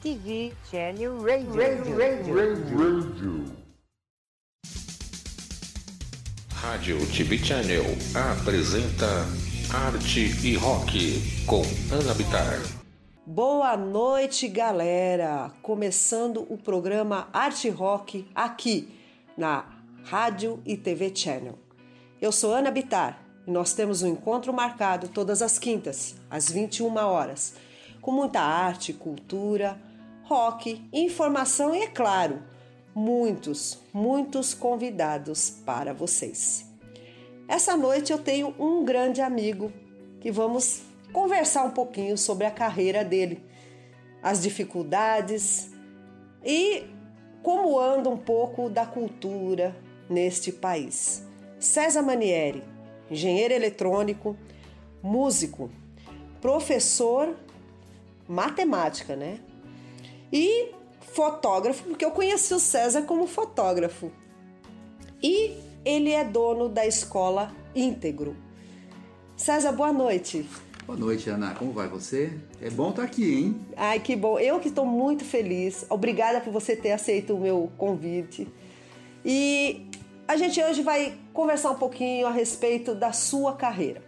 TV Channel Radio. Radio. Radio. Rádio TV Channel apresenta Arte e Rock com Ana Bitar. Boa noite, galera! Começando o programa Arte Rock aqui na Rádio e TV Channel. Eu sou Ana Bitar e nós temos um encontro marcado todas as quintas, às 21 horas, com muita arte, cultura, rock, informação e, é claro, muitos, muitos convidados para vocês. Essa noite eu tenho um grande amigo que vamos conversar um pouquinho sobre a carreira dele, as dificuldades e como anda um pouco da cultura neste país. César Manieri, engenheiro eletrônico, músico, professor, matemática, né? E fotógrafo, porque eu conheci o César como fotógrafo. E ele é dono da escola Íntegro. César, boa noite. Boa noite, Ana. Como vai você? É bom estar aqui, hein? Ai, que bom. Eu que estou muito feliz. Obrigada por você ter aceito o meu convite. E a gente hoje vai conversar um pouquinho a respeito da sua carreira.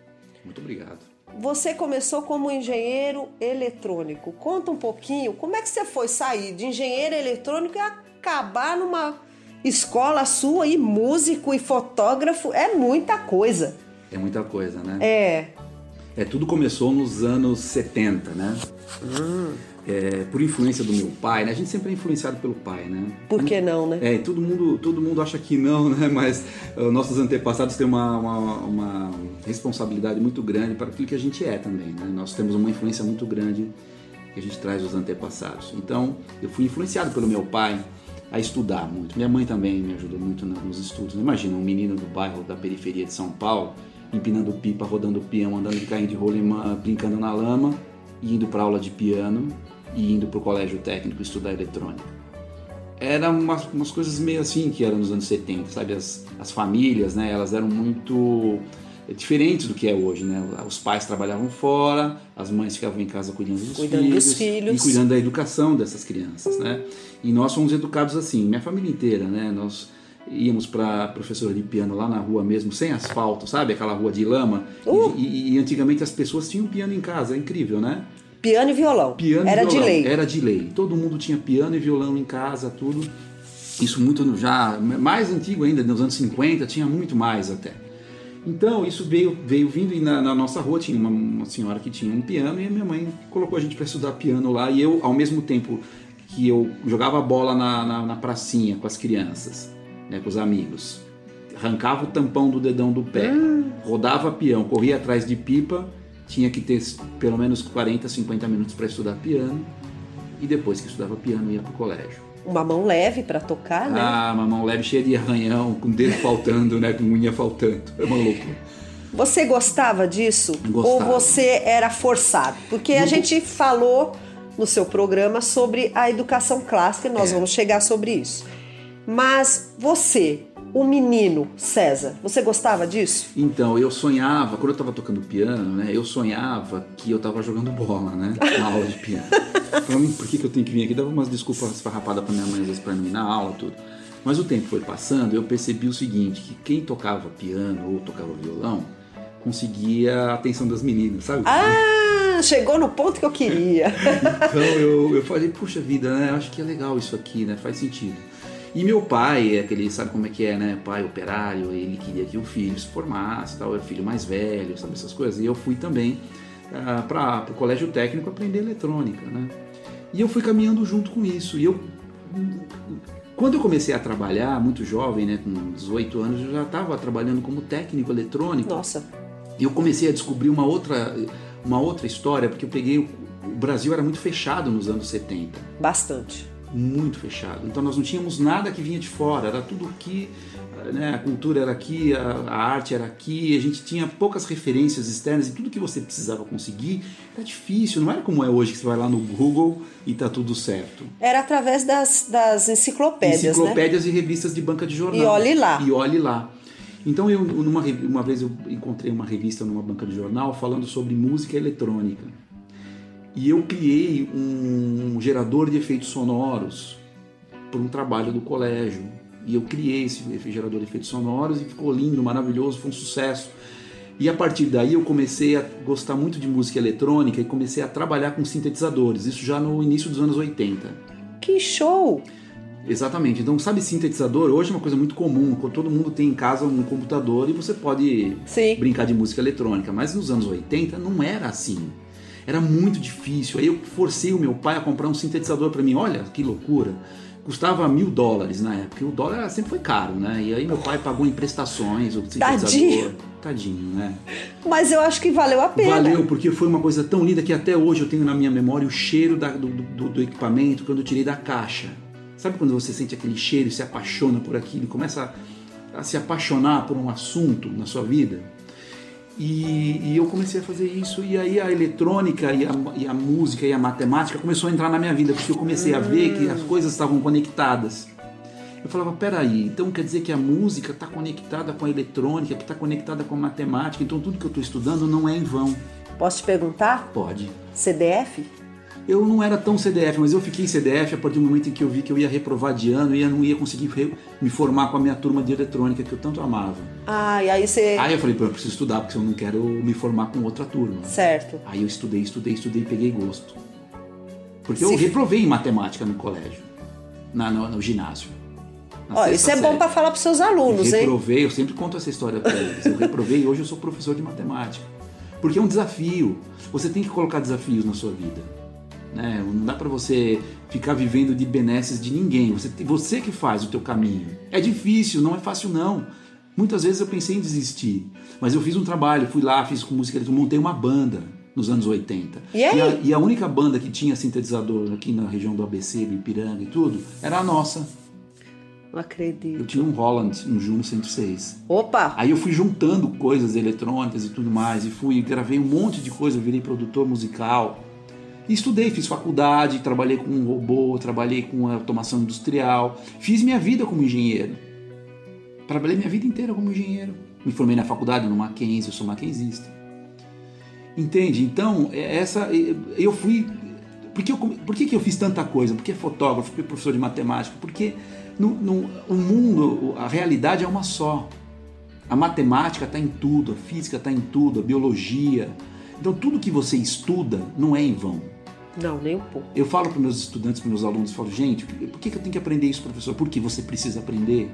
Muito obrigado. Você começou como engenheiro eletrônico. Conta um pouquinho como é que você foi sair de engenheiro eletrônico e acabar numa escola sua e músico e fotógrafo. É muita coisa. É muita coisa, né? É. É, tudo começou nos anos 70, né? Hum. É, por influência do meu pai, né? A gente sempre é influenciado pelo pai, né? Por que não, né? É, todo mundo, todo mundo acha que não, né? Mas uh, nossos antepassados têm uma, uma, uma, responsabilidade muito grande para aquilo que a gente é também, né? Nós temos uma influência muito grande que a gente traz dos antepassados. Então, eu fui influenciado pelo meu pai a estudar muito. Minha mãe também me ajudou muito nos estudos. Imagina um menino do bairro da periferia de São Paulo, empinando pipa, rodando peão, andando de carrinho de rolimã, brincando na lama, e indo para aula de piano e indo para o colégio técnico estudar eletrônica. Eram umas, umas, coisas meio assim que eram nos anos 70, sabe? As, as famílias, né? Elas eram muito diferentes do que é hoje, né? Os pais trabalhavam fora, as mães ficavam em casa cuidando dos, cuidando filhos, dos filhos e cuidando da educação dessas crianças, né? E nós fomos educados assim, minha família inteira, né? Nós íamos para professora de piano lá na rua mesmo, sem asfalto, sabe? Aquela rua de lama. Uh! E, e, e, antigamente as pessoas tinham piano em casa, é incrível, né? Piano e violão. Piano Era e violão. de lei. Era de lei. Todo mundo tinha piano e violão em casa, tudo. Isso muito já mais antigo ainda, nos anos 50, tinha muito mais até. Então isso veio, veio vindo e na, na nossa rua tinha uma, uma, senhora que tinha um piano e a minha mãe colocou a gente para estudar piano lá e eu ao mesmo tempo que eu jogava bola na, na, na pracinha com as crianças, né, com os amigos, arrancava o tampão do dedão do pé, hum. rodava peão, corria atrás de pipa tinha que ter pelo menos 40, 50 minutos para estudar piano e depois que estudava piano ia para o colégio. Uma mão leve para tocar, né? Ah, uma mão leve cheia de arranhão, com dedo faltando, né, com unha faltando. É uma loucura. Você gostava disso? Gostava. Ou você era forçado? Porque a gente falou no seu programa sobre a educação clássica e nós é. vamos chegar sobre isso. Mas você o menino César. Você gostava disso? Então, eu sonhava, quando eu estava tocando piano, né? Eu sonhava que eu estava jogando bola, né? Na aula de piano. Falando, por que, que eu tenho que vir aqui? Dava umas desculpas esfarrapadas pra minha mãe, às vezes, pra mim na aula, tudo. Mas o tempo foi passando, eu percebi o seguinte, que quem tocava piano ou tocava violão, conseguia a atenção das meninas, sabe? Ah, chegou no ponto que eu queria. então eu, eu falei, puxa vida, né? Acho que é legal isso aqui, né? Faz sentido. E meu pai, é aquele, sabe como é que é, né? Pai operário, ele queria que o filho se formasse, tal, era o filho mais velho, sabe essas coisas. E eu fui também uh, ah, para o colégio técnico aprender eletrônica, né? E eu fui caminhando junto com isso. E eu quando eu comecei a trabalhar, muito jovem, né, com 18 anos, eu já estava trabalhando como técnico eletrônico. Nossa. E eu comecei a descobrir uma outra uma outra história, porque eu peguei o Brasil era muito fechado nos anos 70. Bastante muito fechado. Então nós não tínhamos nada que vinha de fora, era tudo aqui, né? a cultura era aqui, a, a, arte era aqui, a gente tinha poucas referências externas e tudo que você precisava conseguir era difícil, não era como é hoje que você vai lá no Google e tá tudo certo. Era através das, das enciclopédias, né? Enciclopédias né? e revistas de banca de jornal. E olhe lá. E olhe lá. Então eu numa, uma vez eu encontrei uma revista numa banca de jornal falando sobre música eletrônica. E eu criei um gerador de efeitos sonoros por um trabalho do colégio. E eu criei esse gerador de efeitos sonoros e ficou lindo, maravilhoso, foi um sucesso. E a partir daí eu comecei a gostar muito de música eletrônica e comecei a trabalhar com sintetizadores, isso já no início dos anos 80. Que show! Exatamente. Então, sabe, sintetizador hoje é uma coisa muito comum. Todo mundo tem em casa um computador e você pode Sim. brincar de música eletrônica. Mas nos anos 80 não era assim. Era muito difícil. Aí eu forcei o meu pai a comprar um sintetizador para mim. Olha que loucura. Custava mil dólares na época. E o dólar sempre foi caro, né? E aí meu pai pagou em prestações o sintetizador. Tadinho. Tadinho, né? Mas eu acho que valeu a pena. Valeu, porque foi uma coisa tão linda que até hoje eu tenho na minha memória o cheiro da- do, do- do equipamento quando eu tirei da caixa. Sabe quando você sente aquele cheiro e se apaixona por aquilo, começa a, a se apaixonar por um assunto na sua vida? E, e eu comecei a fazer isso, e aí a eletrônica e a, e a música e a matemática começou a entrar na minha vida, porque eu comecei a ver que as coisas estavam conectadas. Eu falava, peraí, então quer dizer que a música está conectada com a eletrônica, que está conectada com a matemática, então tudo que eu estou estudando não é em vão. Posso te perguntar? Pode. CDF? Eu não era tão CDF, mas eu fiquei CDF a partir do momento em que eu vi que eu ia reprovar de ano e eu não ia conseguir me formar com a minha turma de eletrônica que eu tanto amava. Ah, e aí você. Aí eu falei, pô, eu preciso estudar porque eu não quero me formar com outra turma. Certo. Aí eu estudei, estudei, estudei e peguei gosto. Porque eu Se- reprovei em matemática no colégio, na, no, no ginásio. Ó, isso é bom pra falar pros seus alunos, hein? reprovei, eu sempre conto essa história pra eles. Eu reprovei e hoje eu sou professor de matemática. Porque é um desafio. Você tem que colocar desafios na sua vida. Né? Não dá pra você ficar vivendo de benesses de ninguém. Você, você que faz o teu caminho. É difícil, não é fácil não. Muitas vezes eu pensei em desistir. Mas eu fiz um trabalho, fui lá, fiz com música, montei uma banda nos anos 80. E aí? a, e a única banda que tinha sintetizador aqui na região do ABC, do Ipiranga e tudo, era a nossa. Não acredito. Eu tinha um Holland, um Juno 106. Opa! Aí eu fui juntando coisas eletrônicas e tudo mais, e fui, gravei um monte de coisa, virei produtor musical. Estudei, fiz faculdade, trabalhei com um robô, trabalhei com automação industrial, fiz minha vida como engenheiro. Trabalhei minha vida inteira como engenheiro. Me formei na faculdade no Mackenzie, eu sou mackenzista. Entende? Então, é- essa eu fui por que, eu, por que, que eu fiz tanta coisa? Porque é fotógrafo, porque professor de matemática, porque no, no, o mundo, a realidade é uma só. A matemática está em tudo, a física está em tudo, a biologia. Então tudo que você estuda não é em vão. Não, nem um pouco. Eu falo para meus estudantes, para meus alunos, falo, gente, por que, que eu tenho que aprender isso, professor? Porque você precisa aprender.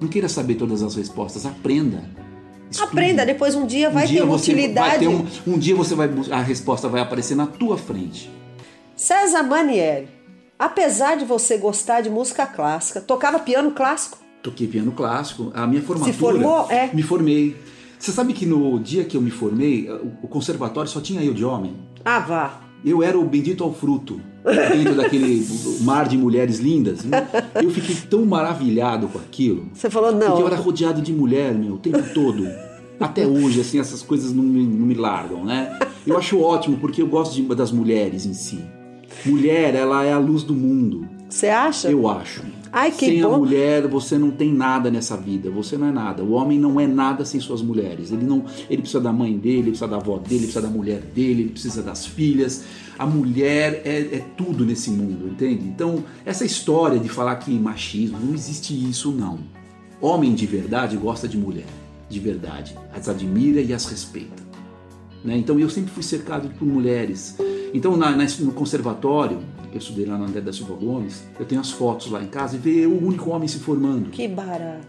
Não queira saber todas as respostas, aprenda. Estude. Aprenda, depois um dia vai um dia ter uma utilidade. Vai ter um, um dia você vai a resposta vai aparecer na tua frente. César Manieri, apesar de você gostar de música clássica, tocava piano clássico? Toquei piano clássico. A minha formatura. formou? É. Me formei. Você sabe que no dia que eu me formei, o- o conservatório só tinha eu de homem. Ah, vá. Eu era o bendito ao fruto, dentro daquele mar de mulheres lindas. Eu fiquei tão maravilhado com aquilo. Você falou, não. Porque eu era rodeado de mulher, meu, o tempo todo. Até hoje, assim, essas coisas não me, não me largam, né? Eu acho ótimo, porque eu gosto de- das mulheres em si. Mulher, ela é a luz do mundo. Você acha? Eu acho. Ai, que sem bom. a mulher, você não tem nada nessa vida. Você não é nada. O homem não é nada sem suas mulheres. Ele não, ele precisa da mãe dele, ele precisa da avó dele, ele precisa da mulher dele, ele precisa das filhas. A mulher é, é tudo nesse mundo, entende? Então, essa história de falar que machismo, não existe isso não. Homem de verdade gosta de mulher, de verdade. As admira e as respeita. né? Então eu sempre fui cercado por mulheres. Então na- na- no conservatório, eu estudei lá na André da Silva Gomes, eu tenho as fotos lá em casa e ver o único homem se formando Que barato.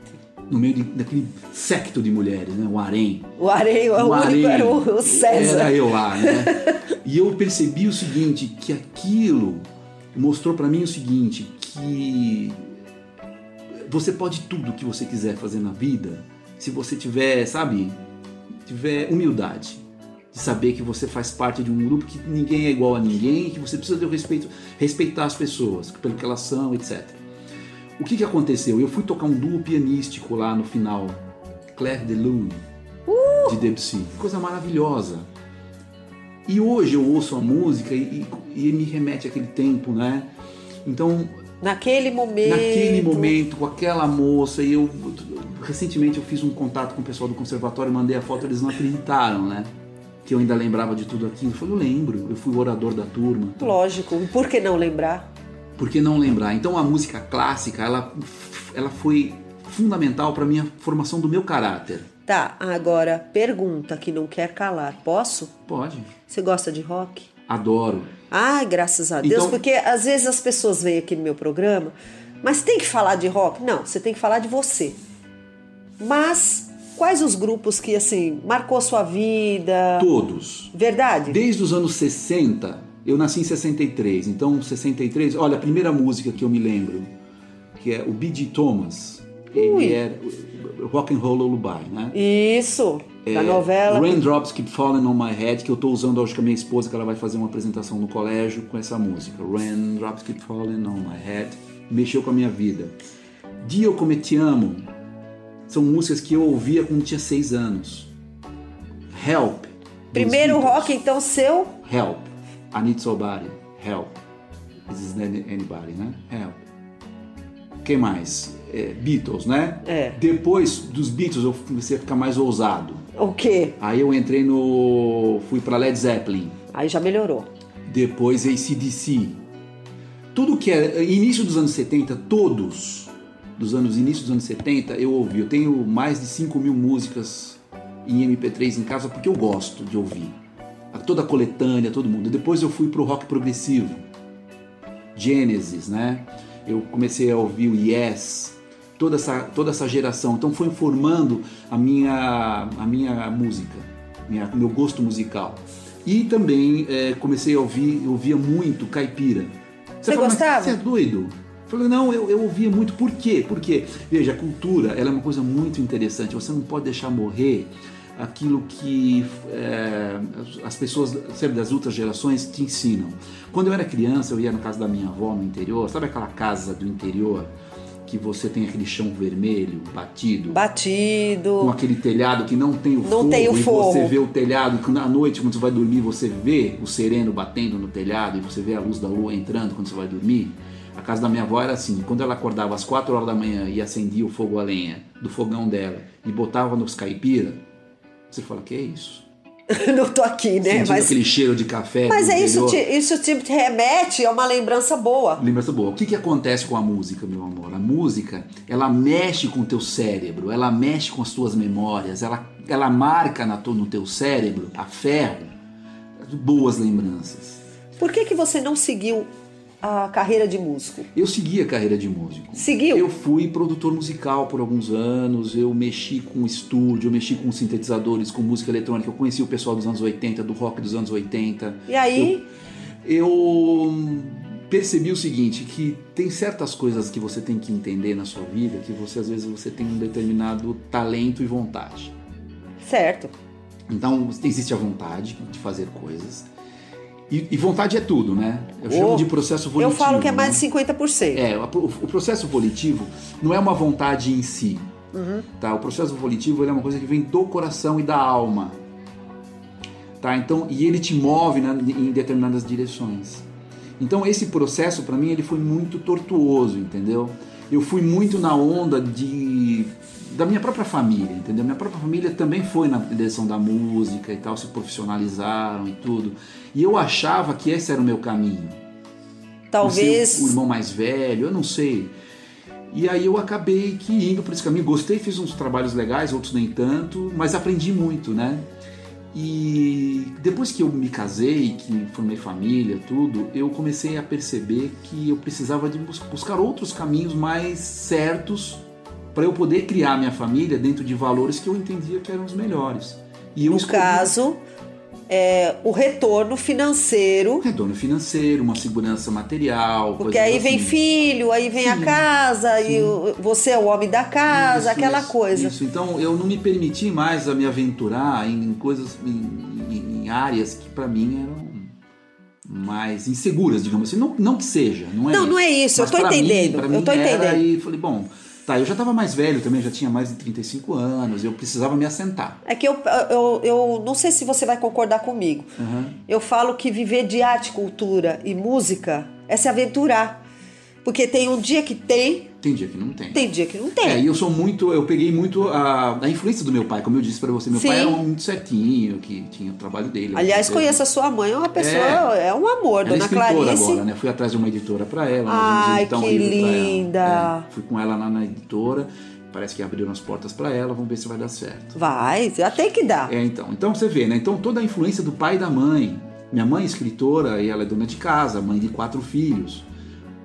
no meio de- daquele secto de mulheres, né? O harém. O Areio, o, O único harém. era o, o César. Era eu lá, né? e eu percebi o seguinte, que aquilo mostrou pra mim o seguinte, que você pode tudo que você quiser fazer na vida, se você tiver, sabe, tiver humildade de saber que você faz parte de um grupo que ninguém é igual a ninguém, que você precisa ter o respeito, respeitar as pessoas pelo que elas são, etc. O que que aconteceu? Eu fui tocar um duo pianístico lá no final, Claire de Lune, de Debussy, coisa maravilhosa. E hoje eu ouço a música e, e- e me remete àquele tempo, né? Então Naquele momento. naquele momento, com aquela moça, e eu recentemente eu fiz um contato com o pessoal do conservatório, mandei a foto, eles não acreditaram, né? Que eu ainda lembrava de tudo aquilo. Eu falei, eu lembro, eu fui o orador da turma. Lógico, por que não lembrar? Por que não lembrar? Então a música clássica, ela, ela foi fundamental para minha formação do meu caráter. Tá, agora pergunta que não quer calar. Posso? Pode. Você gosta de rock? Adoro. Ai, graças a Deus, Então- porque às vezes as pessoas vêm aqui no meu programa, mas tem que falar de rock? Não, você tem que falar de você. Mas quais os grupos que assim marcou sua vida? Todos. Verdade? Desde os anos 60, eu nasci em 63, então 63, olha, a primeira música que eu me lembro, que é o B.G. Thomas, Ui. ele é Rock and Roll Lullaby, né? Isso, da É, novela. Raindrops Keep Falling on My Head, que eu tô usando hoje com a minha esposa, que ela vai fazer uma apresentação no colégio com essa música. Raindrops Keep Falling on My Head. Mexeu com a minha vida. Dio Come Te Amo. São músicas que eu ouvia quando tinha seis anos. Help. Primeiro Beatles. rock, então, seu. Help. I need somebody. Help. This is any- anybody, né? Help. Quem mais? É, Beatles, né? É. Depois dos Beatles eu comecei a ficar mais ousado. O quê? Aí eu entrei no. fui pra Led Zeppelin. Aí já melhorou. Depois ACDC. Tudo que é. Início dos anos 70, todos dos anos início dos anos 70 eu ouvi. Eu tenho mais de 5 mil músicas em MP3 em casa porque eu gosto de ouvir. Toda a coletânea, todo mundo. Depois eu fui pro rock progressivo. Genesis, né? Eu comecei a ouvir o Yes, toda essa, toda essa geração. Então foi formando a minha, a minha música, minha, meu gosto musical. E também eh, comecei a ouvir, eu ouvia muito caipira. Você fala, "Mas gostava?" Você é doido? Eu falei, não, eu, eu ouvia muito. Por quê? Porque, veja, a cultura ela é uma coisa muito interessante. Você não pode deixar morrer aquilo que é, as pessoas sabe, das outras gerações te ensinam. Quando eu era criança, eu ia na casa da minha avó no interior. Sabe aquela casa do interior que você tem aquele chão vermelho, batido? com Batido. aquele telhado que não tem o Não forro, tem o e forro. você vê o telhado, que na noite quando você vai dormir você vê o sereno batendo no telhado e você vê a luz da lua entrando quando você vai dormir. A casa da minha avó era assim, quando ela acordava às 4 horas da manhã e acendia o fogo a lenha do fogão dela e botava nos caipira, você fala, que é isso? não tô aqui, né? Sentindo Mas, aquele cheiro de café mas é isso, te, isso te remete a uma lembrança boa. Lembrança boa. O que, que acontece com a música, meu amor? A música, ela mexe com o teu cérebro, ela mexe com as tuas memórias, ela, ela marca na no teu cérebro, a ferro, boas lembranças. Por que, que você não seguiu a carreira de músico? Eu segui a carreira de músico. Seguiu? Eu fui produtor musical por alguns anos, eu mexi com estúdio, eu mexi com sintetizadores, com música eletrônica, eu conheci o pessoal dos anos 80, do rock dos anos 80. E aí, eu percebi o seguinte, que tem certas coisas que você tem que entender na sua vida, que você às vezes você tem um determinado talento e vontade. certo. Então existe a vontade de fazer coisas. E, e vontade é tudo, né? Eu chamo Oh, de processo Eu volitivo. falo que é né? mais de 50%. É, o, o processo volitivo não é uma vontade em si. Uhum. Tá? O processo volitivo é uma coisa que vem do coração e da alma. Tá? Então, e ele te move né, em determinadas direções. Então esse processo para mim ele foi muito tortuoso, entendeu? Eu fui muito na onda de da minha própria família, entendeu? Minha própria família também foi na direção da música e tal, se profissionalizaram e tudo. E eu achava que esse era o meu caminho Talvez. ser o irmão mais velho, eu não sei. E aí eu acabei que indo por esse caminho. Gostei, fiz uns trabalhos legais, outros nem tanto, mas aprendi muito, né? E depois que eu me casei, que formei família, tudo, eu comecei a perceber que eu precisava de bus- buscar outros caminhos mais certos para eu poder criar minha família dentro de valores que eu entendia que eram os melhores. E eu No escolhi- caso, é, o retorno financeiro. retorno financeiro, uma segurança material, Porque aí vem assim. filho, aí vem a Sim, casa, e sim. o- você é o homem da casa, Isso, aquela isso, coisa. Isso. Então eu não me permiti mais a me aventurar em coisas, em, em- áreas que para mim eram mais inseguras, digamos assim. Não, não que seja, não é Não, isso. não é isso, eu Mas tô pra mim- entendendo, pra eu mim tô entendendo. E falei, bom, tá, eu já estava mais velho também, já tinha mais de 35 anos, eu precisava me assentar. É que eu, eu, eu não sei se você vai concordar comigo. Uhum. Eu falo que viver de arte, cultura e música é se aventurar. Porque tem um dia que tem, Tem dia que não tem. Tem dia que não tem. É, e eu sou muito, eu peguei muito a, a influência do meu pai, como eu disse pra você. Meu Sim. pai era um muito certinho, que tinha o trabalho dele. Aliás, conheço a sua mãe, é uma pessoa, é, um amor, ela é dona escritora Clarice. agora, né? Fui atrás de uma editora pra ela. Ai, um que ela. linda. É, fui com ela lá na editora, parece que abriram as portas pra ela, vamos ver se vai dar certo. Vai, já tem que dar. É, então. Então você vê, né? Então toda a influência do pai e da mãe. Minha mãe é escritora e ela é dona de casa, mãe de quatro filhos.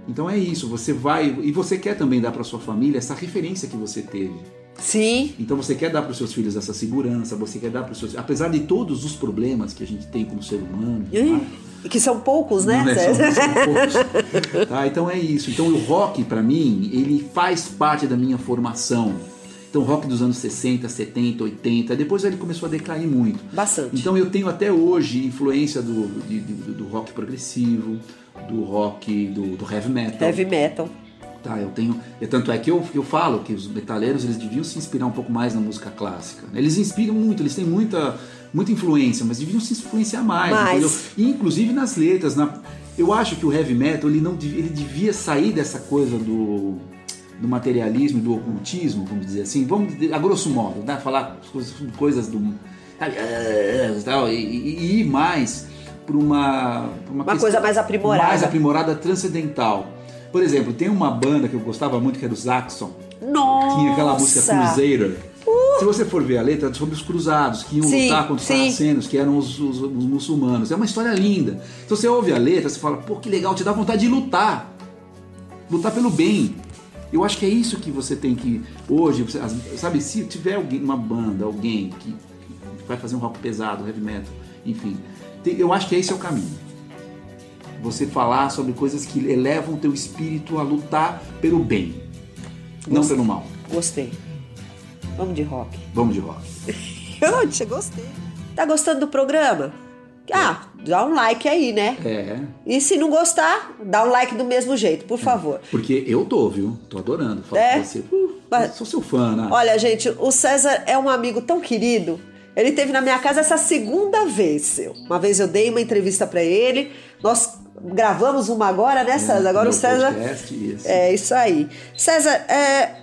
Então é isso, você vai e você quer também dar para sua família essa referência que você teve. Sim, Então você quer dar para os seus filhos essa segurança, você quer dar para os seus, apesar de todos os problemas que a gente tem como ser humano, Ih, tá? que são poucos, né? Não é só- são poucos. Tá, então é isso. Então o rock para mim, ele faz parte da minha formação. Então o rock dos anos 60, 70, 80, depois ele começou a decair muito. Bastante. Então eu tenho até hoje influência do, de- de- do rock progressivo, do rock, do, do heavy metal. Heavy metal. Tá, eu tenho. E tanto é que eu, eu falo que os metaleiros eles deviam se inspirar um pouco mais na música clássica. né? Eles inspiram muito, eles têm muita, muita influência, mas deviam se influenciar mais. Mais. E, inclusive nas letras. Na, eu acho que o heavy metal ele não devia, ele devia sair dessa coisa do, do materialismo, do ocultismo, vamos dizer assim. Vamos dizer, a grosso modo, né? falar coisas, coisas do. sabe, tal, e, e- e ir mais para uma, pra uma, Uma coisa mais aprimorada. mais aprimorada, transcendental. Por exemplo, tem uma banda que eu gostava muito que era o Zaxxon. Nossa! Tinha aquela música Crusader. Se você for ver a letra, é sobre os cruzados que iam Sim, lutar contra os sim. sarracenos, que eram os, os- os muçulmanos. É uma história linda. Então você ouve a letra, você fala, pô, que legal, te dá vontade de lutar. Lutar pelo bem. Eu acho que é isso que você tem que. Hoje, sabe, se tiver alguém, uma banda, alguém que, que vai fazer um rock pesado, heavy metal, enfim, eu acho que esse é o caminho. Você falar sobre coisas que elevam o teu espírito a lutar pelo bem, não pelo mal. Gostei. Vamos de rock. Vamos de rock. Eu te gostei. Tá gostando do programa? Ah, dá um like aí, né? É, E se não gostar, dá um like do mesmo jeito, por favor. porque eu tô, viu? Tô adorando. Falo É? com você. Uh, Mas- sou seu fã, né? Olha, gente, o César é um amigo tão querido. Ele teve na minha casa essa segunda vez. seu. Uma vez eu dei uma entrevista pra ele. Nós gravamos uma agora, né, César? Agora Meu o César. podcast, isso. É isso aí. César, é...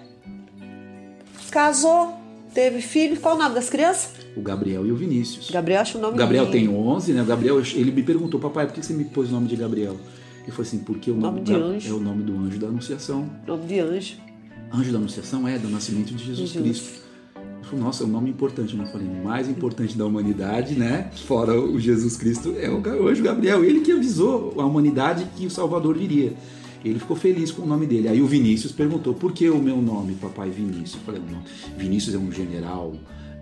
casou, teve filho. Qual o nome das crianças? O Gabriel e o Vinícius. Gabriel, acho o nome O Gabriel tem 11, né? O Gabriel, ele me perguntou, papai, por que você me pôs o nome de Gabriel? Ele falou assim, porque o nome, Nome de Ga- anjo. é o nome do anjo da Anunciação. Nome de anjo. Anjo da Anunciação é do nascimento de Jesus Jesus. Cristo. Falei, nossa, é um nome importante. Eu falei, o mais importante da humanidade, né? Fora o Jesus Cristo, é o anjo Gabriel. Ele que avisou a humanidade que o Salvador viria. Ele ficou feliz com o nome dele. Aí o Vinícius perguntou, por que o meu nome, papai Vinícius? Eu falei, não, Vinícius é um general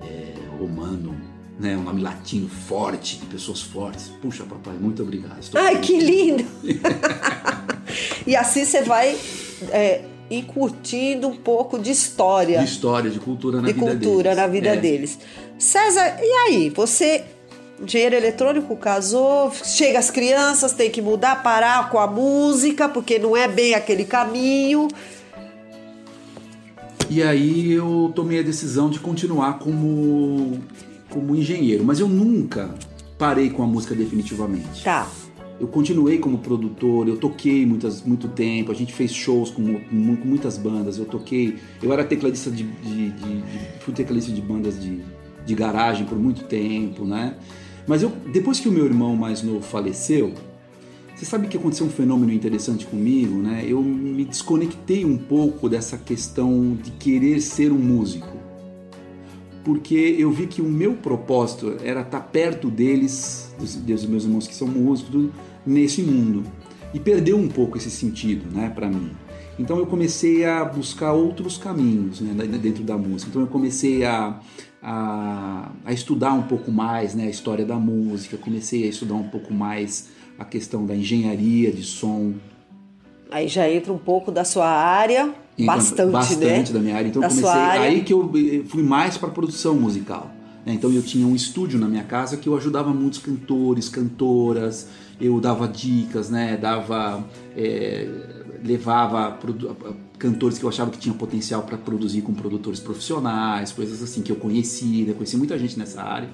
é, romano, né? Um nome latino forte, de pessoas fortes. Puxa, papai, muito obrigado. Estou Ai, feliz. que lindo! e assim você vai é, incutindo um pouco de história. De história, de cultura na de vida cultura deles. na vida É. deles. César, e aí? Você, engenheiro eletrônico, casou, chega as crianças, tem que mudar, parar com a música, porque não é bem aquele caminho. E aí eu tomei a decisão de continuar como, como engenheiro, mas eu nunca parei com a música definitivamente. Tá. Eu continuei como produtor, eu toquei muitas, muito tempo, a gente fez shows com, mu- com muitas bandas, eu toquei, eu era tecladista de, de, de- de- fui tecladista de bandas de, de garagem por muito tempo, né? Mas eu, depois que o meu irmão mais novo faleceu, você sabe que aconteceu um fenômeno interessante comigo, né? Eu me desconectei um pouco dessa questão de querer ser um músico. Porque eu vi que o meu propósito era estar perto deles, dos, dos meus irmãos que são músicos, nesse mundo. E perdeu um pouco esse sentido, né, para mim. Então eu comecei a buscar outros caminhos né, dentro da música. Então eu comecei a, a, a estudar um pouco mais né, a história da música, comecei a estudar um pouco mais a questão da engenharia de som. Aí já entra um pouco da sua área, Então, bastante, bastante né? da minha área. Então Da eu comecei aí que eu eh, fui mais para produção musical. né? Então eu tinha um estúdio na minha casa que eu ajudava muitos cantores, cantoras. Eu dava dicas, né? Dava, eh, levava cantores que eu achava que tinham potencial para produzir com produtores profissionais, coisas assim que eu conheci, né? conheci muita gente nessa área.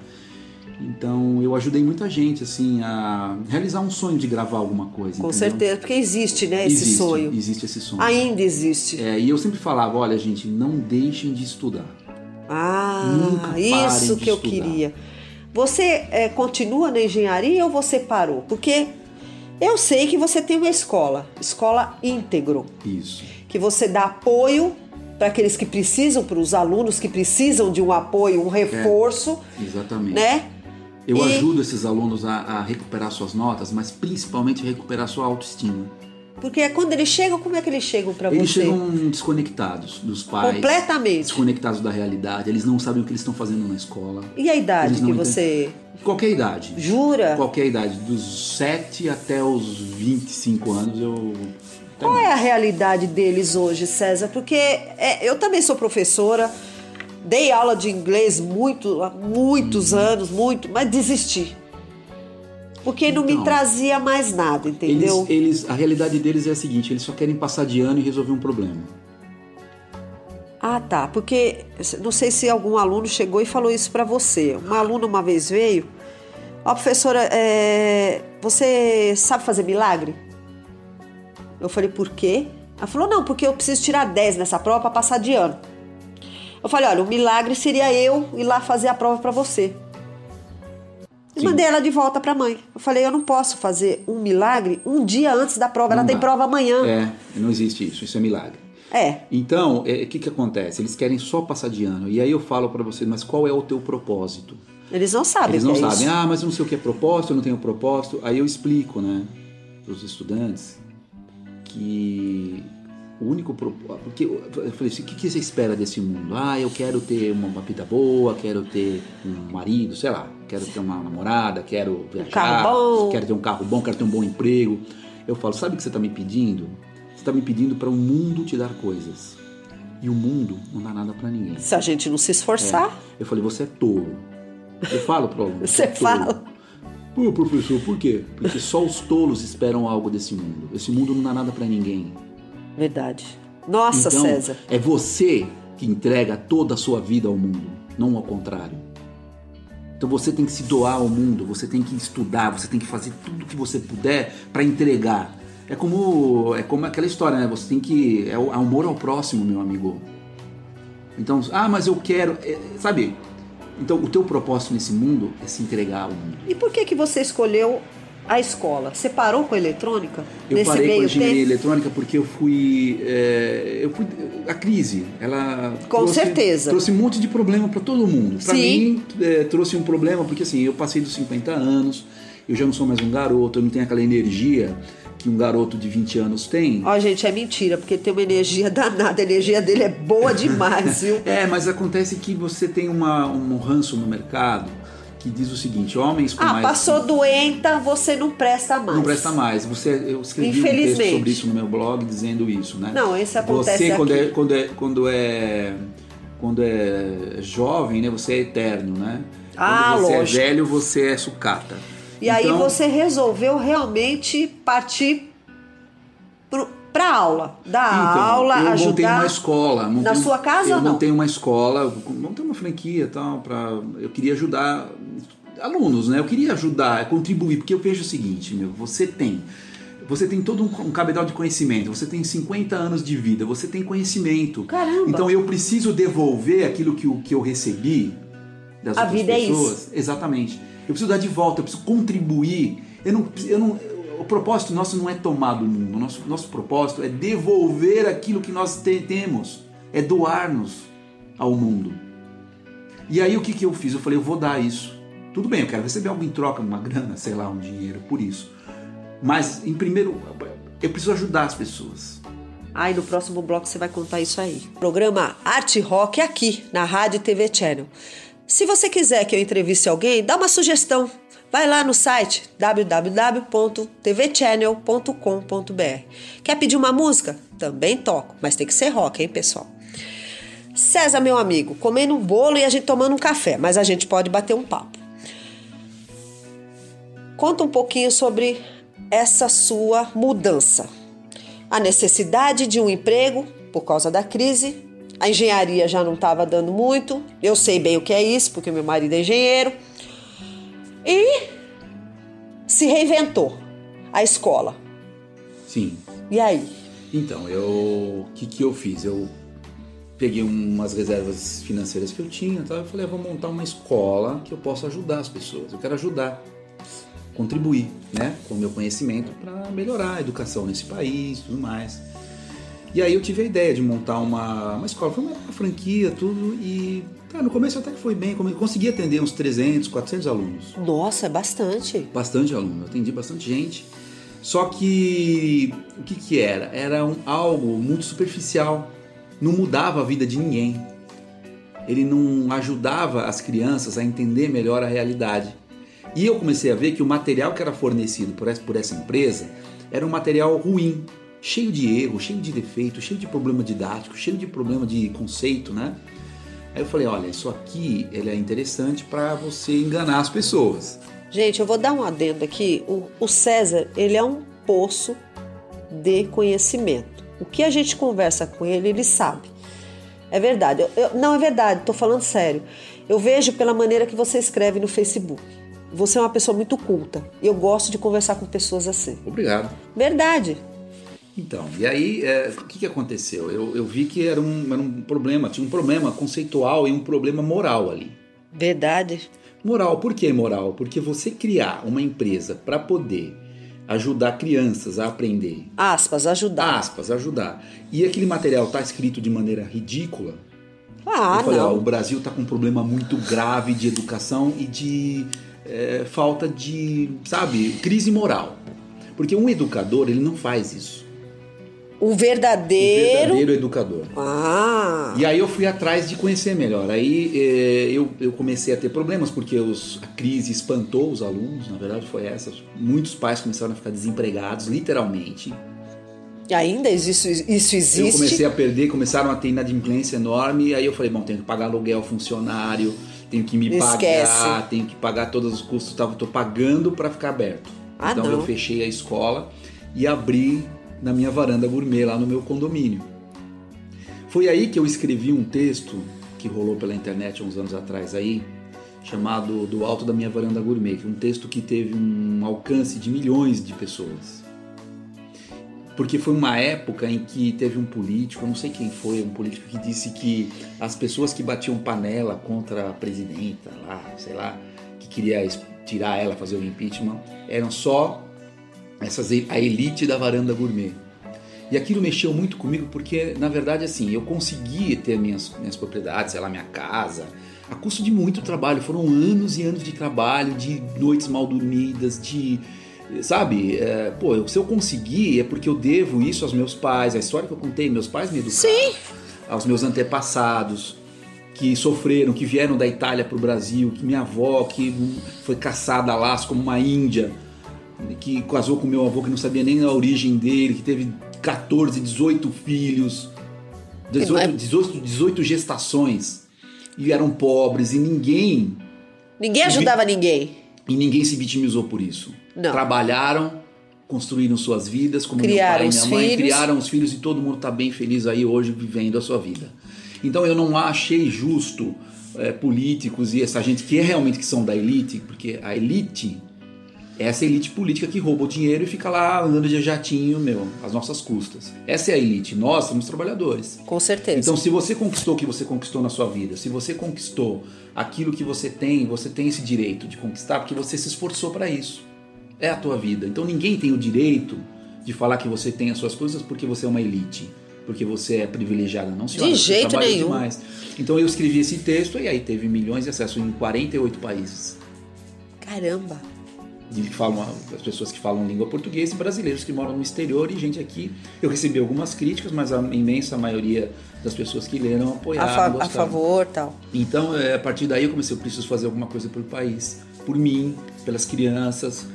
Então eu ajudei muita gente assim a realizar um sonho de gravar alguma coisa. Com entendeu? certeza, porque existe, né, esse existe, sonho. Existe esse sonho. Ainda existe. É, e eu sempre falava, olha gente, não deixem de estudar. Ah, Nunca parem isso que eu estudar. queria. Você é, continua na engenharia ou você parou? Porque eu sei que você tem uma escola, escola íntegro, Isso. que você dá apoio para aqueles que precisam, para os alunos que precisam de um apoio, um reforço, Exatamente. né? Eu E- ajudo esses alunos a, a recuperar suas notas, mas principalmente recuperar sua autoestima. Porque quando eles chegam, como é que eles chegam para Eles você? chegam desconectados dos pais. Completamente. Desconectados da realidade. Eles não sabem o que eles estão fazendo na escola. E a idade Eles que entendem. você Qualquer idade. jura? Qualquer idade. Dos 7 até os 25 anos eu. Qual é a realidade deles hoje, César? Porque é, eu também sou professora, dei aula de inglês muito, há muitos anos, muito, mas desisti. Porque não me Então, trazia mais nada, entendeu? Eles, eles, a realidade deles é a seguinte: eles só querem passar de ano e resolver um problema. Ah, tá. Porque não sei se algum aluno chegou e falou isso pra você. Uma aluna uma vez veio. Ó, professora, é, você sabe fazer milagre? Eu falei, por quê? Ela falou, não, porque eu preciso tirar 10 nessa prova pra passar de ano. Eu falei, olha, o milagre seria eu ir lá fazer a prova pra você. Sim. mandei ela de volta pra mãe. Eu falei, eu não posso fazer um milagre um dia antes da prova. ela Não tem dá. prova amanhã. É, não existe isso, isso é milagre. É. Então, é, o que, que acontece? Eles querem só passar de ano. E aí eu falo pra você, mas qual é o teu propósito? Eles não sabem Eles não é sabem, isso. ah, mas eu não sei o que é propósito, eu não tenho propósito. Aí eu explico, né, para os estudantes que o único propósito. Porque eu falei assim: o que, que você espera desse mundo? Ah, eu quero ter uma, vida boa, quero ter um marido, sei lá, quero ter uma namorada, quero viajar, carro bom. quero ter um carro bom, quero ter um bom emprego. Eu falo: sabe o que você está me pedindo? Você está me pedindo para o mundo te dar coisas. E o mundo não dá nada para ninguém. Se a gente não se esforçar, Eu falei, você é tolo. Eu falo pro aluno. Você é fala. Pô, professor, por quê? Porque só os tolos esperam algo desse mundo. Esse mundo não dá nada pra ninguém. Verdade. Nossa, então, César. é você que entrega toda a sua vida ao mundo, não ao contrário. Então você tem que se doar ao mundo, você tem que estudar, você tem que fazer tudo que você puder pra entregar. É como é como aquela história, né? Você tem que é o amor ao próximo, meu amigo. Então, ah, mas eu quero, é, sabe? Então, o teu propósito nesse mundo é se entregar ao mundo. E por que que você escolheu a escola? Você parou com a eletrônica Eu nesse parei com a meio engenharia tempo? eletrônica porque eu fui, é, eu fui a crise. Ela Com trouxe, certeza. trouxe um monte de problema para todo mundo. Para mim é, trouxe um problema porque assim eu passei dos 50 anos, eu já não sou mais um garoto, eu não tenho aquela energia que um garoto de 20 anos tem. Ó, gente, é mentira, porque tem uma energia danada. A energia dele é boa demais, viu? É, mas acontece que você tem uma, um ranço no mercado que diz o seguinte: homens com Ah, mais passou doenta, você não presta mais. Não presta mais. Você, eu escrevi um texto sobre isso no meu blog dizendo isso, né? Não, esse acontece Você quando aqui. é quando é quando é quando é jovem, né? Você é eterno, né? Ah, quando você lógico. é velho, você é sucata. E aí Então, você resolveu realmente partir pro, pra aula. Dar então, aula, eu montei ajudar. uma escola. montei Na sua casa Eu ou não? montei uma escola, montei uma franquia e tal, pra, eu queria ajudar alunos, né? Eu queria ajudar, contribuir, porque eu vejo o seguinte, meu, você tem você tem todo um, um cabedal de conhecimento, você tem 50 anos de vida, você tem conhecimento. Caramba. Então eu preciso devolver aquilo que, eu- que eu recebi das A outras vida é pessoas. Exatamente. Eu preciso dar de volta, eu preciso contribuir. Eu não, eu não, o propósito nosso não é tomar do mundo. O nosso, nosso propósito é devolver aquilo que nós te- temos. É doar-nos ao mundo. E aí o que, que eu fiz? Eu falei, eu vou dar isso. Tudo bem, eu quero receber algo em troca, uma grana, sei lá, um dinheiro por isso. Mas, em primeiro, eu preciso ajudar as pessoas. Aí no próximo bloco você vai contar isso aí. Programa Arte Rock aqui na Rádio TV Channel. Se você quiser que eu entreviste alguém, dá uma sugestão. Vai lá no site www.tvchannel.com.br. Quer pedir uma música? Também toco, mas tem que ser rock, hein, pessoal? César, meu amigo, comendo um bolo e a gente tomando um café, mas a gente pode bater um papo. Conta um pouquinho sobre essa sua mudança. A necessidade de um emprego por causa da crise. A engenharia já não estava dando muito. Eu sei bem o que é isso, porque meu marido é engenheiro. E se reinventou a escola. Sim. E aí? Então, eu. O que, que eu fiz? Eu peguei umas reservas financeiras que eu tinha, tá? eu falei, ah, vou montar uma escola que eu possa ajudar as pessoas. Eu quero ajudar, contribuir, né, com o meu conhecimento para melhorar a educação nesse país, tudo mais. E aí eu tive a ideia de montar uma, uma escola, foi uma, franquia, tudo, e no começo até que foi bem, consegui atender uns 300, 400 alunos. Nossa, é bastante. Bastante aluno, atendi bastante gente. Só que o que, que era? Era um, algo muito superficial, não mudava a vida de ninguém. Ele não ajudava as crianças a entender melhor a realidade. E eu comecei a ver que o material que era fornecido por essa, por essa empresa era um material ruim, cheio de erros, cheio de defeitos, cheio de problema didático, cheio de problema de conceito, né? Aí eu falei, olha, isso aqui ele é interessante para você enganar as pessoas. Gente, eu vou dar um adendo aqui. O, o César, ele é um poço de conhecimento. O que a gente conversa com ele, ele sabe. É verdade. Eu, eu, não é verdade, estou falando sério. Eu vejo pela maneira que você escreve no Facebook. Você é uma pessoa muito culta. E eu gosto de conversar com pessoas assim. Obrigado. Verdade. Então, e aí, é, o que, que aconteceu? Eu, eu vi que era um, era um problema, tinha um problema conceitual e um problema moral ali. Verdade. Moral, por que moral? Porque você criar uma empresa para poder ajudar crianças a aprender. Aspas, ajudar. Aspas, ajudar. E aquele material tá escrito de maneira ridícula. Ah, eu falei, não. ó, o Brasil tá com um problema muito grave de educação e de é, falta de, sabe, crise moral. Porque um educador, ele não faz isso. O O verdadeiro. verdadeiro educador. Ah. E aí eu fui atrás de conhecer melhor. Aí eh, eu, eu comecei a ter problemas porque os, a crise espantou os alunos, na verdade foi essa. Muitos pais começaram a ficar desempregados, literalmente. Ainda isso, isso Eu existe. comecei a perder, começaram a ter inadimplência enorme. Aí eu falei, bom, tenho que pagar aluguel funcionário, tenho que me Esquece. pagar, tenho que pagar todos os custos. Tava, tô pagando para ficar aberto. Ah, então não. eu fechei a escola e abri na minha varanda gourmet lá no meu condomínio. Foi aí que eu escrevi um texto que rolou pela internet há uns anos atrás aí, chamado Do Alto da Minha Varanda Gourmet, que é um texto que teve um alcance de milhões de pessoas. Porque foi uma época em que teve um político, não sei quem foi, um político que disse que as pessoas que batiam panela contra a presidenta lá, sei lá, que queria tirar ela, fazer o impeachment, eram só essas, a elite da varanda gourmet. E aquilo mexeu muito comigo porque, na verdade, assim, eu consegui ter minhas, minhas propriedades, sei lá, minha casa, a custo de muito trabalho. Foram anos e anos de trabalho, de noites mal dormidas, de. Sabe? É, pô, eu- se eu conseguir é porque eu devo isso aos meus pais, a história que eu contei, meus pais me educaram. Sim. Aos meus antepassados que sofreram, que vieram da Itália para o Brasil, que minha avó que foi caçada a laço como uma índia, que casou com meu avô que não sabia nem a origem dele, que teve 14, 18 filhos, 18, 18, 18 gestações, e eram pobres, e ninguém, Ninguém ajudava ninguém. E ninguém se vitimizou por isso. Não. Trabalharam, construíram suas vidas, como Criaram meu pai e minha mãe, filhos. criaram os filhos e todo mundo está bem feliz aí hoje vivendo a sua vida. Então eu não achei justo é, políticos e essa gente que é realmente que são da elite, porque a elite é essa elite política que rouba o dinheiro e fica lá andando de jatinho, meu, às nossas custas. Essa é a elite. Nós somos trabalhadores. Com certeza. Então, se você conquistou o que você conquistou na sua vida, se você conquistou aquilo que você tem, você tem esse direito de conquistar porque você se esforçou para isso. É a tua vida. Então, ninguém tem o direito de falar que você tem as suas coisas porque você é uma elite, porque você é privilegiada. Não, senhora. De jeito nenhum. Demais. Então, eu escrevi esse texto e aí teve milhões de acessos em 48 países. Caramba. De que falam, as pessoas que falam língua portuguesa e brasileiros que moram no exterior e gente aqui. Eu recebi algumas críticas, mas a imensa maioria das pessoas que leram A, apoiaram. fa- a gostaram. favor tal. Então, é, a partir daí eu comecei, eu preciso fazer alguma coisa pelo país, por mim, pelas crianças.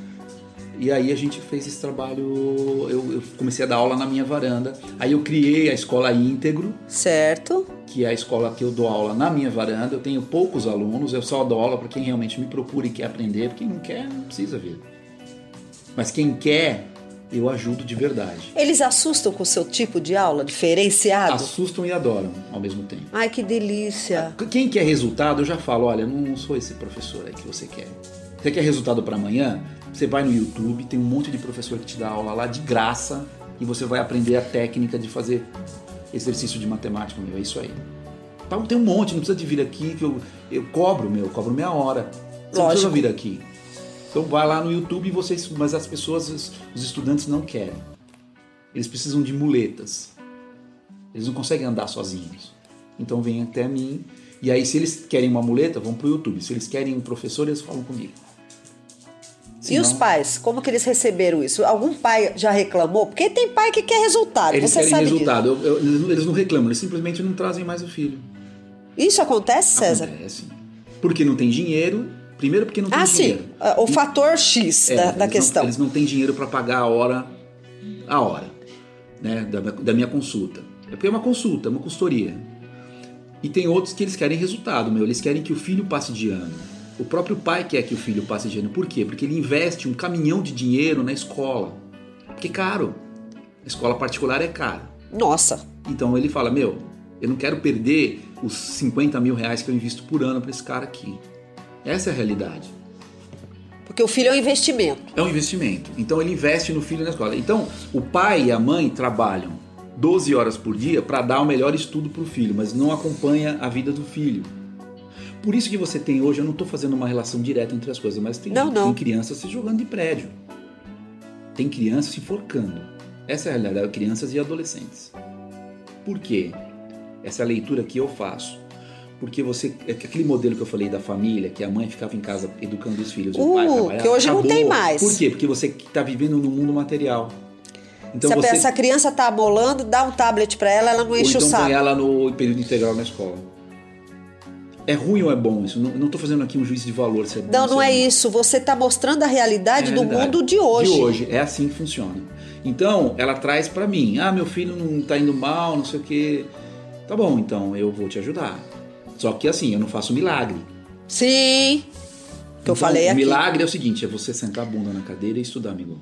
E aí a gente fez esse trabalho, eu, eu comecei a dar aula na minha varanda. Aí eu criei a escola íntegro, Certo? que é a escola que eu dou aula na minha varanda. Eu tenho poucos alunos, eu só dou aula para quem realmente me procura e quer aprender. Quem não quer, não precisa vir. Mas quem quer, eu ajudo de verdade. Eles assustam com o seu tipo de aula diferenciado? Assustam e adoram ao mesmo tempo. Ai, que delícia. Quem quer resultado, eu já falo, olha, não sou esse professor aí que você quer. Você quer resultado para amanhã? Você vai no YouTube, tem um monte de professor que te dá aula lá de graça e você vai aprender a técnica de fazer exercício de matemática, meu. É isso aí. Então, tem um monte, não precisa de vir aqui que eu, eu cobro, meu, eu cobro meia hora. Você não precisa vir aqui. Então vai lá no YouTube e vocês. Mas as pessoas, os, os estudantes não querem. Eles precisam de muletas. Eles não conseguem andar sozinhos. Então vem até mim. E aí, se eles querem uma muleta, vão pro YouTube. Se eles querem um professor, eles falam comigo. E os Senão, pais, como que eles receberam isso? Algum pai já reclamou? Porque tem pai que quer resultado, Eles você querem resultado. Eu- eu- eles não- não reclamam, eles simplesmente não trazem mais o filho. Isso acontece, César? Acontece. Porque não tem dinheiro. Primeiro porque não tem Ah, dinheiro. sim. Ah, O fator X É, da, eles da não- questão. eles não têm dinheiro para pagar a hora, a hora, né, da, minha- da minha consulta. É porque é uma consulta, é uma consultoria. E tem outros que eles querem resultado, meu. Eles querem que o filho passe de ano. O próprio pai quer que o filho passe ano. Por quê? Porque ele investe um caminhão de dinheiro na escola. Porque é caro. A escola particular é cara. Nossa, Então ele fala, meu, eu não quero perder os 50 mil reais que eu invisto por ano para esse cara aqui. Essa é a realidade. porque o filho é um investimento. É um investimento. Então ele investe no filho na escola. Então o pai e a mãe trabalham 12 horas por dia para dar o melhor estudo para o filho, mas não acompanha a vida do filho. Por isso que você tem hoje, eu não estou fazendo uma relação direta entre as coisas, mas tem, Não, não. tem crianças se jogando de prédio. Tem crianças se enforcando. Essa é a realidade, crianças e adolescentes. Por quê? Essa é a leitura que eu faço. Porque você. é que Aquele modelo que eu falei da família, que a mãe ficava em casa educando os filhos, e o pai Uh, trabalhava, que hoje não acabou. tem mais. Por quê? Porque você está vivendo no mundo material. Então Se você. essa criança tá molando, dá um tablet pra ela, ela não ou enche então o saco. põe ela no período integral na escola. É ruim ou é bom isso? Não, tô fazendo aqui um juízo de valor se é bom Não, não é ruim. isso. Você tá mostrando a realidade É do realidade. mundo de hoje. De hoje, é assim que funciona. Então, ela traz pra mim: ah, meu filho não tá indo mal, não sei o quê. Tá bom, então eu vou te ajudar. Só que assim, eu não faço milagre. Sim. Que eu Então, falei o aqui. milagre é o seguinte: é você sentar a bunda na cadeira e estudar, amigo.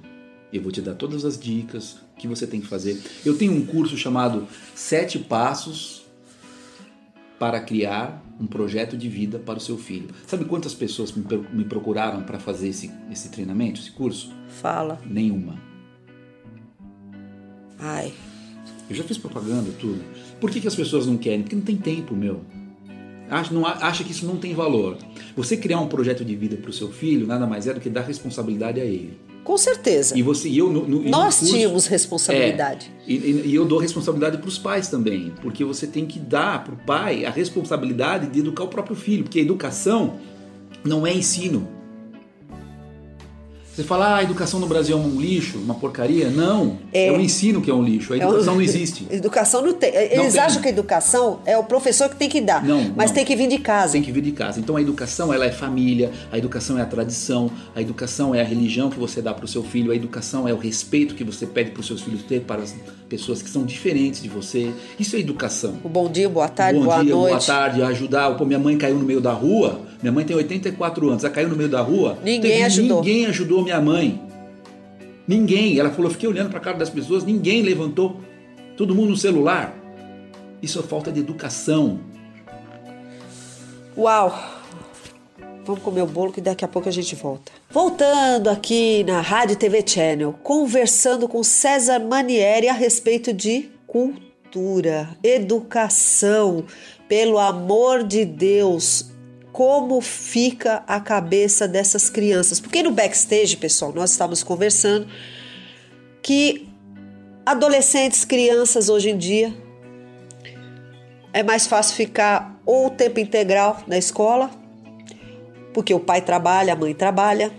Eu vou te dar todas as dicas que você tem que fazer. Eu tenho um curso chamado Sete Passos para criar um projeto de vida para o seu filho. Sabe quantas pessoas me pro- me procuraram para fazer esse, esse treinamento, esse curso? Fala. Nenhuma. Ai. Eu já fiz propaganda, tudo. Por que, que as pessoas não querem? Porque não tem tempo, meu. Acha, não, acha que isso não tem valor. Você criar um projeto de vida para o seu filho nada mais é do que dar responsabilidade a ele. Com certeza. E você e eu no, no- e no Nós curso- tínhamos responsabilidade. É, e, e- e eu dou responsabilidade para os pais também, porque você tem que dar para o pai a responsabilidade de educar o próprio filho, porque a educação não é ensino. Você fala, ah, a educação no Brasil é um lixo, uma porcaria. Não, é, o ensino que é um lixo, a É um- educação não existe. Educação não tem. Eles tem. acham que a educação é o professor que tem que dar. Não, mas não. tem que vir de casa. Tem que vir de casa. Então a educação ela é família, a educação é a tradição, a educação é a religião que você dá para o seu filho, a educação é o respeito que você pede para os seus filhos ter para as pessoas que são diferentes de você. Isso é educação. O bom dia, boa tarde, Bom boa dia, boa noite. tarde, ajudar. Pô, minha mãe caiu no meio da rua. Minha mãe tem 84 anos, ela caiu no meio da rua. Ninguém Teve- ajudou. Ninguém ajudou minha mãe. Ninguém. Ela falou, fiquei olhando para a cara das pessoas, ninguém levantou. Todo mundo no celular. Isso é falta de educação. Uau! Vamos comer o bolo que daqui a pouco a gente volta. Voltando aqui na Rádio TV Channel, conversando com César Manieri a respeito de cultura, educação. Pelo amor de Deus, como fica a cabeça dessas crianças? Porque no backstage, pessoal, nós estávamos conversando que adolescentes, crianças hoje em dia é mais fácil ficar ou tempo integral na escola, porque o pai trabalha, a mãe trabalha,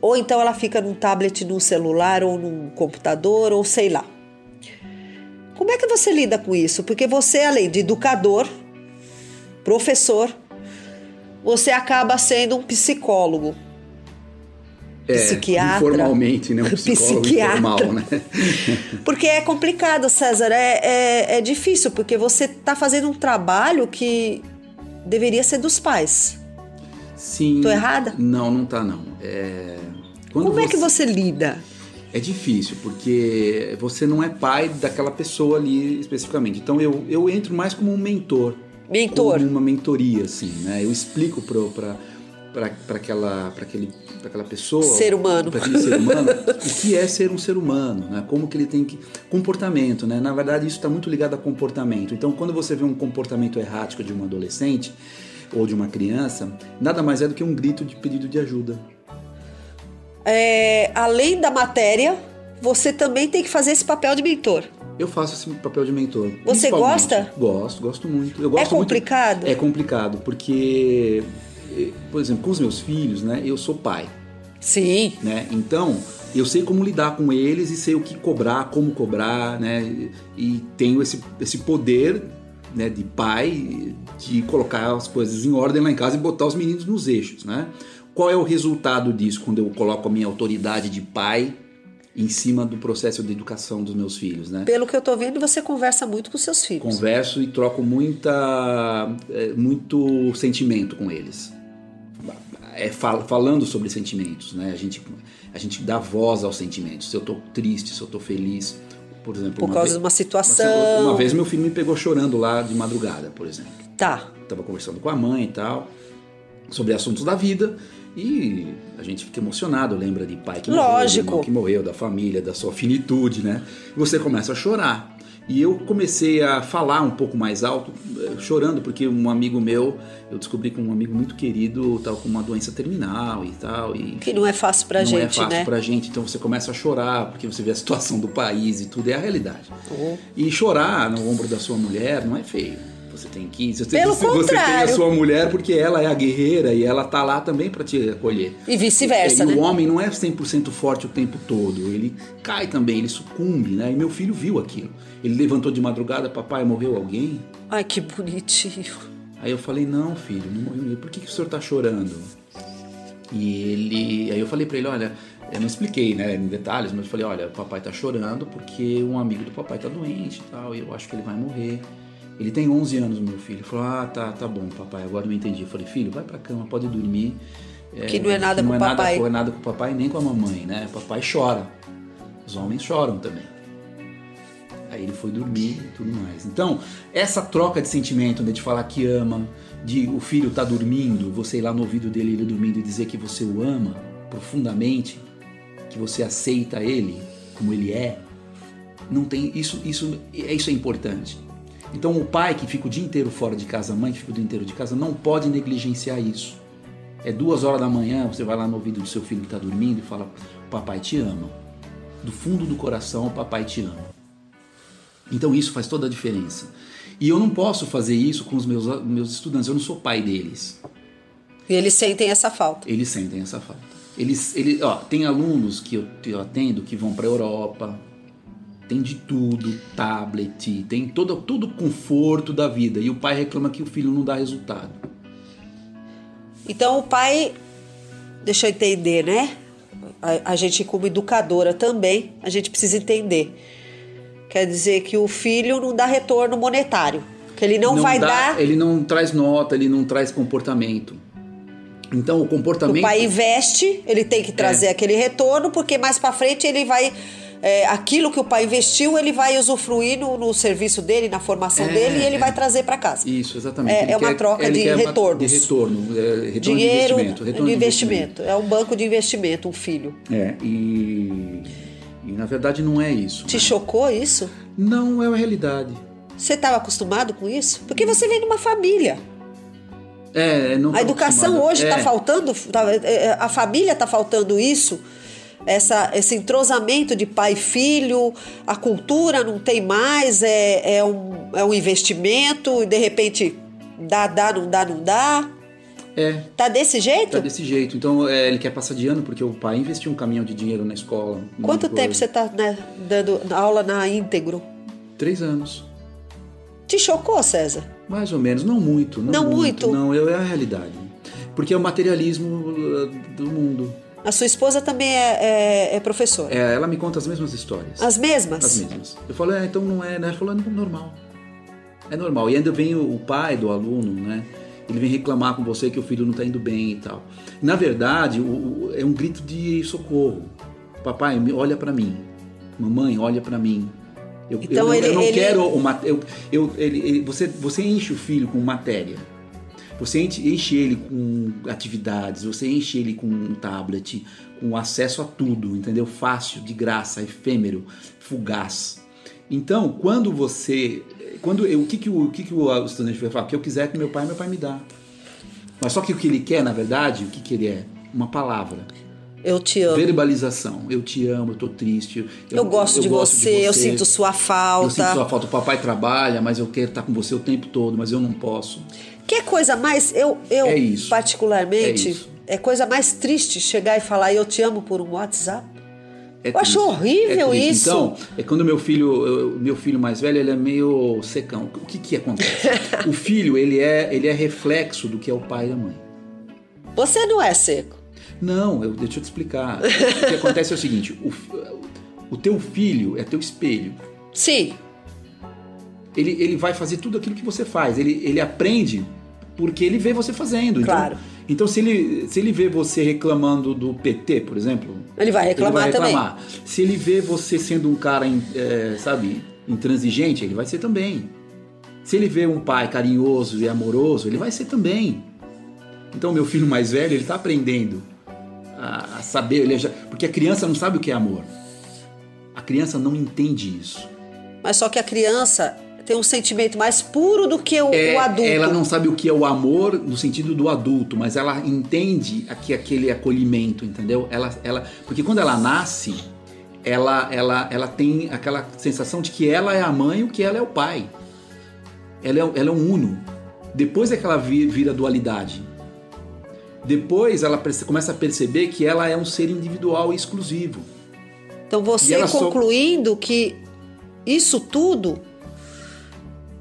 ou então ela fica num tablet, num celular ou num computador, ou sei lá. Como é que você lida com isso? Porque você, além de educador, professor, você acaba sendo um psicólogo. Psiquiatra. É, Informalmente, né? Um psicólogo Psiquiatra. informal, né? Porque é complicado, César, é, é, é difícil, porque você está fazendo um trabalho que deveria ser dos pais. Sim. Tô errada? Não, não tá não. É... Como é que você lida? É difícil, porque você não é pai daquela pessoa ali especificamente. Então eu, eu entro mais como um mentor. Mentor. Como uma mentoria, assim, né? Eu explico para aquela, pra aquele, pra aquela pessoa, Ser humano. para aquele ser humano, o que é ser um ser humano, né? Como que ele tem que comportamento, né? Na verdade, isso está muito ligado a comportamento. Então, quando você vê um comportamento errático de um adolescente ou de uma criança, nada mais é do que um grito de pedido de ajuda. É, além da matéria, você também tem que fazer esse papel de mentor. Eu faço esse papel de mentor. Você gosta? Gosto, gosto muito. Eu gosto É complicado? Muito... É complicado, porque, eh, por exemplo, com os meus filhos, né? Eu sou pai, Sim. né? Então, eu sei como lidar com eles e sei o que cobrar, como cobrar, né? E tenho esse, esse poder né, de pai de colocar as coisas em ordem lá em casa e botar os meninos nos eixos, né? Qual é o resultado disso quando eu coloco a minha autoridade de pai em cima do processo de educação dos meus filhos, né? Pelo que eu tô vendo, você conversa muito com seus filhos. Converso e troco muita, é, muito sentimento com eles. É, fal- falando sobre sentimentos, né? A gente, a gente dá voz aos sentimentos. Se eu tô triste, se eu tô feliz, por exemplo. Por causa vez- de uma situação. Uma vez meu filho me pegou chorando lá de madrugada, por exemplo. Tá. Tava conversando com a mãe e tal, sobre assuntos da vida. E a gente fica emocionado, lembra de pai que morreu, de Lógico. irmão que morreu, da família, da sua finitude, né? E você começa a chorar. E eu comecei a falar um pouco mais alto, eh, chorando, porque um amigo meu, eu descobri que um amigo muito querido estava com uma doença terminal e tal. E, Que não é fácil pra não gente, é fácil né? pra gente, então você começa a chorar, porque você vê a situação do país e tudo, é a realidade. Uhum. E chorar no ombro da sua mulher não é feio. Você tem que. Você tem, Pelo você, você tem a contrário. sua mulher porque ela é a guerreira e ela tá lá também pra te acolher. E vice-versa, e né? o homem não é 100% forte o tempo todo. Ele cai também, ele sucumbe, né? E meu filho viu aquilo. Ele levantou de madrugada, papai, morreu alguém? Ai, que bonitinho. Aí eu falei, não, filho, não morreu ninguém. Por que, que o senhor tá chorando? E ele. Aí eu falei pra ele, olha, eu não expliquei, né, em detalhes, mas eu falei, olha, o papai tá chorando porque um amigo do papai tá doente e tal, e eu acho que ele vai morrer. Ele tem 11 anos, meu filho. Ele falou, ah, tá, tá bom, papai, agora eu entendi. Eu falei, filho, vai pra cama, pode dormir. Que não é nada não com é o papai. Não é nada com o papai nem com a mamãe, né? Papai chora. Os homens choram também. Aí ele foi dormir e tudo mais. Então, essa troca de sentimento, né, de falar que ama, de o filho tá dormindo, você ir lá no ouvido dele, ele dormindo e dizer que você o ama profundamente, que você aceita ele como ele é, não tem isso, isso, isso é importante. Então, o pai que fica o dia inteiro fora de casa, a mãe que fica o dia inteiro de casa, não pode negligenciar isso. É duas horas da manhã, você vai lá no ouvido do seu filho que está dormindo e fala: Papai te ama. Do fundo do coração, o papai te ama. Então isso faz toda a diferença. E eu não posso fazer isso com os meus, meus estudantes, eu não sou pai deles. E eles sentem essa falta. Eles sentem essa falta. Eles, eles, ó, tem alunos que eu, que eu atendo que vão para a Europa, tem de tudo, tablet, tem todo, todo o conforto da vida. E o pai reclama que o filho não dá resultado. Então o pai, deixa eu entender, né? A, a gente como educadora também, a gente precisa entender. Quer dizer que o filho não dá retorno monetário, que ele não, vai dá- dar. Ele não traz nota, ele não traz comportamento. Então o comportamento. O pai investe, ele tem que trazer É. aquele retorno, porque mais pra frente ele vai é, aquilo que o pai investiu, ele vai usufruir no, no serviço dele, na formação É, dele e ele é. vai trazer pra casa. Isso, exatamente. É- é uma quer- troca de uma- retornos. De retorno, é, retorno Dinheiro de investimento. Retorno de investimento. É um banco de investimento, um filho. É, e, e na verdade não é isso. Te né? chocou isso? Não é a realidade. Você estava acostumado com isso? Porque você vem de uma família. É, não A educação hoje está É, faltando, tá- é, a família está faltando isso, essa, esse entrosamento de pai e filho, a cultura não tem mais, é, é, um, é um investimento e de repente dá, dá, não dá, não dá. É, Tá desse jeito? tá desse jeito. Então é, ele quer passar de ano porque o pai investiu um caminhão de dinheiro na escola. Quanto tempo você está dando aula na íntegro? Três anos. Te chocou, César? Mais ou menos, não muito. Não, Não muito? Não, é a realidade. Porque é o materialismo uh, do mundo. A sua esposa também é, é, é professora. É, ela me conta as mesmas histórias. As mesmas? As mesmas. Eu falo, é, então não é, né? Ela falou, é normal. É normal. E ainda vem o, o pai do aluno, né? Ele vem reclamar com você que o filho não está indo bem e tal. Na verdade, o- o- é um grito de socorro. Papai, olha para mim. Mamãe, olha para mim. Eu, Então eu, não- ele- eu não ele- quero uma, eu, eu, ele, ele- você, você enche o filho com matéria. Você enche, ele com atividades, você enche ele com um tablet, com acesso a tudo, entendeu? Fácil, de graça, efêmero, fugaz. Então, quando você. Quando eu, o que, que, o, o que, que o estudante vai falar? O que eu quiser que meu pai, meu pai me dá. Mas só que o que ele quer, na verdade, o que, que ele é? Uma palavra. Eu te amo. Verbalização. Eu te amo, eu tô triste. Eu, gosto, de, você, eu sinto sua falta. Eu sinto sua falta. O papai trabalha, mas eu quero estar com você o tempo todo, mas eu não posso. Que coisa mais. Eu, eu É isso. particularmente, É é coisa mais triste chegar e falar eu te amo por um WhatsApp. É Eu acho triste. horrível É isso. Então, é quando meu filho, eu- meu filho mais velho, ele é meio secão. O que que acontece? o filho, ele é, ele é reflexo do que é o pai e a mãe. Você não é seco. Não, eu, deixa eu te explicar. o que acontece é o seguinte: o, o teu filho é teu espelho. Sim, Ele, ele vai fazer tudo aquilo que você faz. Ele, ele aprende porque ele vê você fazendo. Então- Claro. Então, se, ele, se ele vê você reclamando do PT, por exemplo, ele vai reclamar, ele vai também. reclamar. Se ele vê você sendo um cara, é, sabe, intransigente, ele vai ser também. Se ele vê um pai carinhoso e amoroso, ele vai ser também. Então, meu filho mais velho, ele está aprendendo a, a saber, ele já- porque a criança não sabe o que é amor. A criança não entende isso. Mas só que a criança tem um sentimento mais puro do que o, É, o adulto. Ela não sabe o que é o amor no sentido do adulto, mas ela entende aqui aquele acolhimento, entendeu? Ela, ela, porque quando ela nasce, ela, ela, ela tem aquela sensação de que ela é a mãe e o que ela é o pai. Ela é, ela é um uno. Depois é que ela vi- vira dualidade. Depois ela começa a perceber que ela é um ser individual e exclusivo. Então você ela só- concluindo que isso tudo,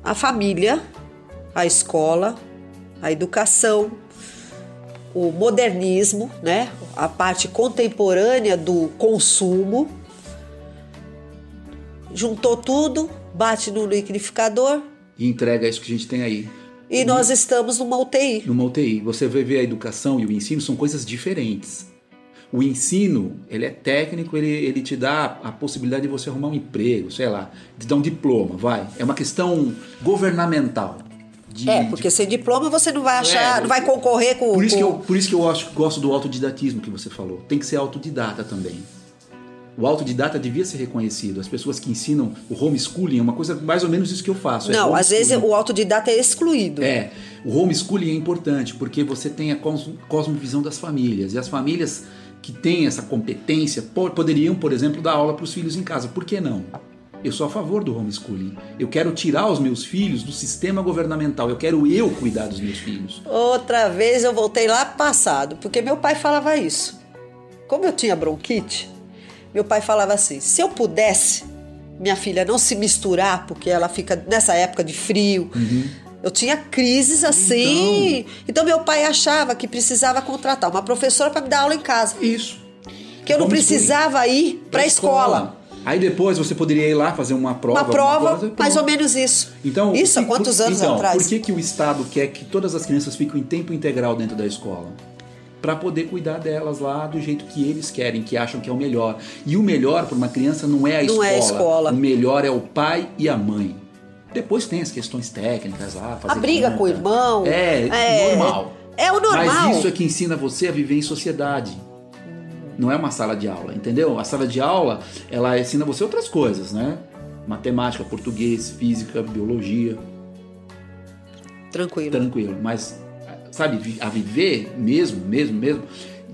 a família, a escola, a educação, o modernismo, né? a parte contemporânea do consumo, juntou tudo, bate no liquidificador E entrega isso que a gente tem aí. e nós estamos numa UTI. numa UTI. Você vai ver a educação e o ensino são coisas diferentes. O ensino, ele é técnico, ele, ele te dá a possibilidade de você arrumar um emprego, sei lá, de dar um diploma, vai. É uma questão governamental. de- É, de- porque sem diploma você não vai achar, É, não vai concorrer com, por isso que eu, com- por isso que eu acho, gosto do autodidatismo que você falou. Tem que ser autodidata também. O autodidata devia ser reconhecido. As pessoas que ensinam o homeschooling é uma coisa mais ou menos isso que eu faço. é Não, às vezes o autodidata é excluído. É, o homeschooling é importante porque você tem a cos- cosmovisão das famílias. E as famílias que têm essa competência po- poderiam, por exemplo, dar aula para os filhos em casa. Por que não? Eu sou a favor do homeschooling. Eu quero tirar os meus filhos do sistema governamental. Eu quero eu cuidar dos meus filhos. Outra vez eu voltei lá passado, porque meu pai falava isso. Como eu tinha bronquite, meu pai falava assim: se eu pudesse, minha filha não se misturar, porque ela fica nessa época de frio. Eu tinha crises assim. Então. meu pai achava que precisava contratar uma professora para me dar aula em casa. Isso. Que eu não Homeschooling. precisava ir para a escola. Aí depois você poderia ir lá fazer uma prova. Uma prova, coisa, mais ou menos isso. Então, isso há quantos anos então, atrás? Por que, que o Estado quer que todas as crianças fiquem em tempo integral dentro da escola? Para poder cuidar delas lá do jeito que eles querem, que acham que é o melhor. E o melhor para uma criança não é a Não escola. é a escola. O melhor é o pai e a mãe. Depois tem as questões técnicas lá. A fazer briga conta. com o irmão. É, normal. É o normal. Mas isso é que ensina você a viver em sociedade. Não é uma sala de aula, entendeu? A sala de aula, ela ensina você outras coisas, né? Matemática, português, física, biologia, Tranquilo. tranquilo. Mas, sabe, a viver mesmo, mesmo, mesmo,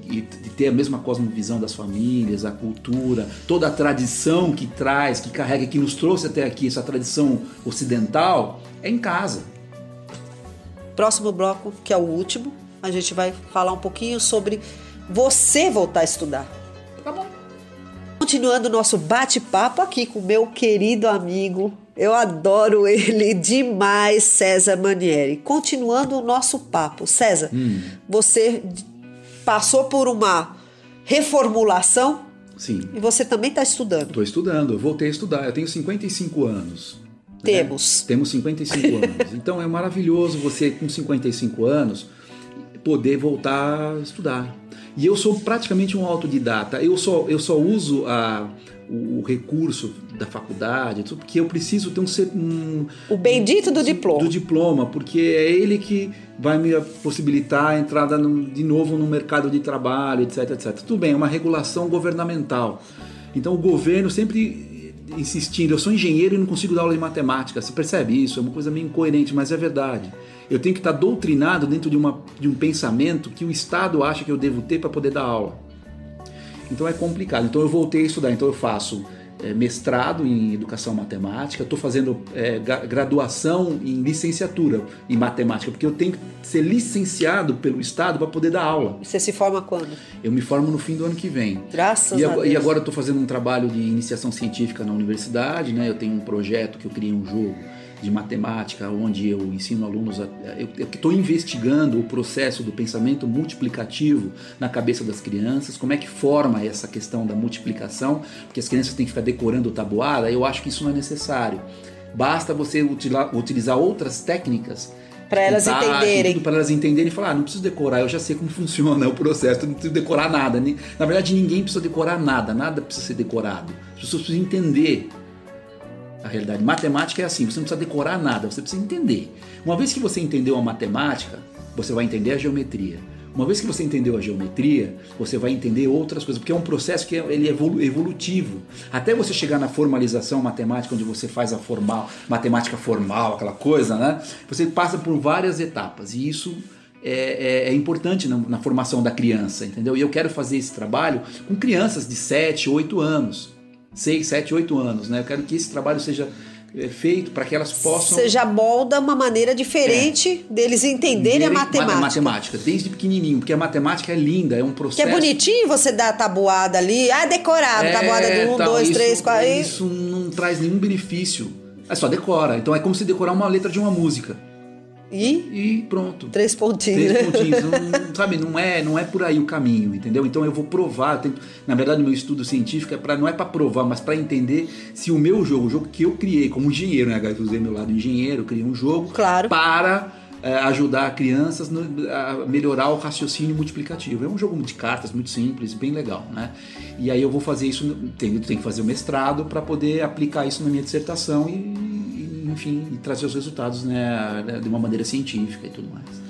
e de ter a mesma cosmovisão das famílias, a cultura, toda a tradição que traz, que carrega, que nos trouxe até aqui, essa tradição ocidental, é em casa. Próximo bloco, que é o último, a gente vai falar um pouquinho sobre você voltar a estudar. Tá bom. Continuando o nosso bate-papo aqui com meu querido amigo, eu adoro ele demais, César Manieri. Continuando o nosso papo. César, Hum. você passou por uma reformulação Sim. e você também está estudando. Estou estudando, eu voltei a estudar. Eu tenho 55 anos. né? Temos. Temos 55 anos. Então é maravilhoso você, com 55 anos, poder voltar a estudar. E eu sou praticamente um autodidata. Eu só, eu só uso a, o, o recurso da faculdade, tudo, porque eu preciso ter um, um o bendito do diploma. Do diploma, porque é ele que vai me possibilitar a entrada no, de novo no mercado de trabalho, etc, etc. Tudo bem, é uma regulação governamental. Então o governo sempre insistindo, eu sou engenheiro e não consigo dar aula de matemática. Você percebe isso? É uma coisa meio incoerente, mas é verdade. Eu tenho que estar doutrinado dentro de, uma, de um pensamento que o Estado acha que eu devo ter para poder dar aula. Então é complicado. Então eu voltei a estudar. Então eu faço mestrado em educação matemática, estou fazendo é, graduação em licenciatura em matemática, porque eu tenho que ser licenciado pelo Estado para poder dar aula. Você se forma quando? Eu me formo no fim do ano que vem. Graças e a Deus. E agora eu estou fazendo um trabalho de iniciação científica na universidade, né? Eu tenho um projeto que eu criei um jogo de matemática, onde eu ensino alunos, a, eu estou investigando o processo do pensamento multiplicativo na cabeça das crianças, como é que forma essa questão da multiplicação, porque as crianças têm que ficar decorando tabuada, eu acho que isso não é necessário. Basta você utilizar outras técnicas para elas entenderem. Para elas entenderem e falar, ah, não preciso decorar, eu já sei como funciona o processo, não preciso decorar nada. Na verdade, ninguém precisa decorar nada, nada precisa ser decorado. As pessoas precisam entender a realidade. Matemática é assim, você não precisa decorar nada, você precisa entender. Uma vez que você entendeu a matemática, você vai entender a geometria. Uma vez que você entendeu a geometria, você vai entender outras coisas, porque é um processo que é, ele é evolutivo. Até você chegar na formalização matemática, onde você faz a formal, matemática formal, aquela coisa, né? Você passa por várias etapas e isso é, é, é importante na, na, formação da criança, entendeu? E eu quero fazer esse trabalho com crianças de 7, 8 anos. 6, 7, 8 anos. Né? Eu quero que esse trabalho seja é, feito para que elas possam. Você já molda uma maneira diferente é. deles entenderem a matemática. A matemática, desde pequenininho, porque a matemática é linda, é um processo. Que é bonitinho você dar a tabuada ali, ah, decorado, é, tabuada do 1, 2, 3, 4. Isso não traz nenhum benefício. É só decora. Então é como se decorar uma letra de uma música. E? E pronto. Três pontinhos. Três pontinhos. não, sabe, não é, não é por aí o caminho, entendeu? Então eu vou provar. Tenho, na verdade, o meu estudo científico é pra, não é para provar, mas para entender se o meu jogo, o jogo que eu criei como engenheiro, né? Eu usei meu lado engenheiro, criei um jogo claro. para é, ajudar crianças a melhorar o raciocínio multiplicativo. É um jogo de cartas muito simples, bem legal, né? E aí eu vou fazer isso, tenho, tenho que fazer o mestrado para poder aplicar isso na minha dissertação e enfim, e trazer os resultados né, de uma maneira científica e tudo mais.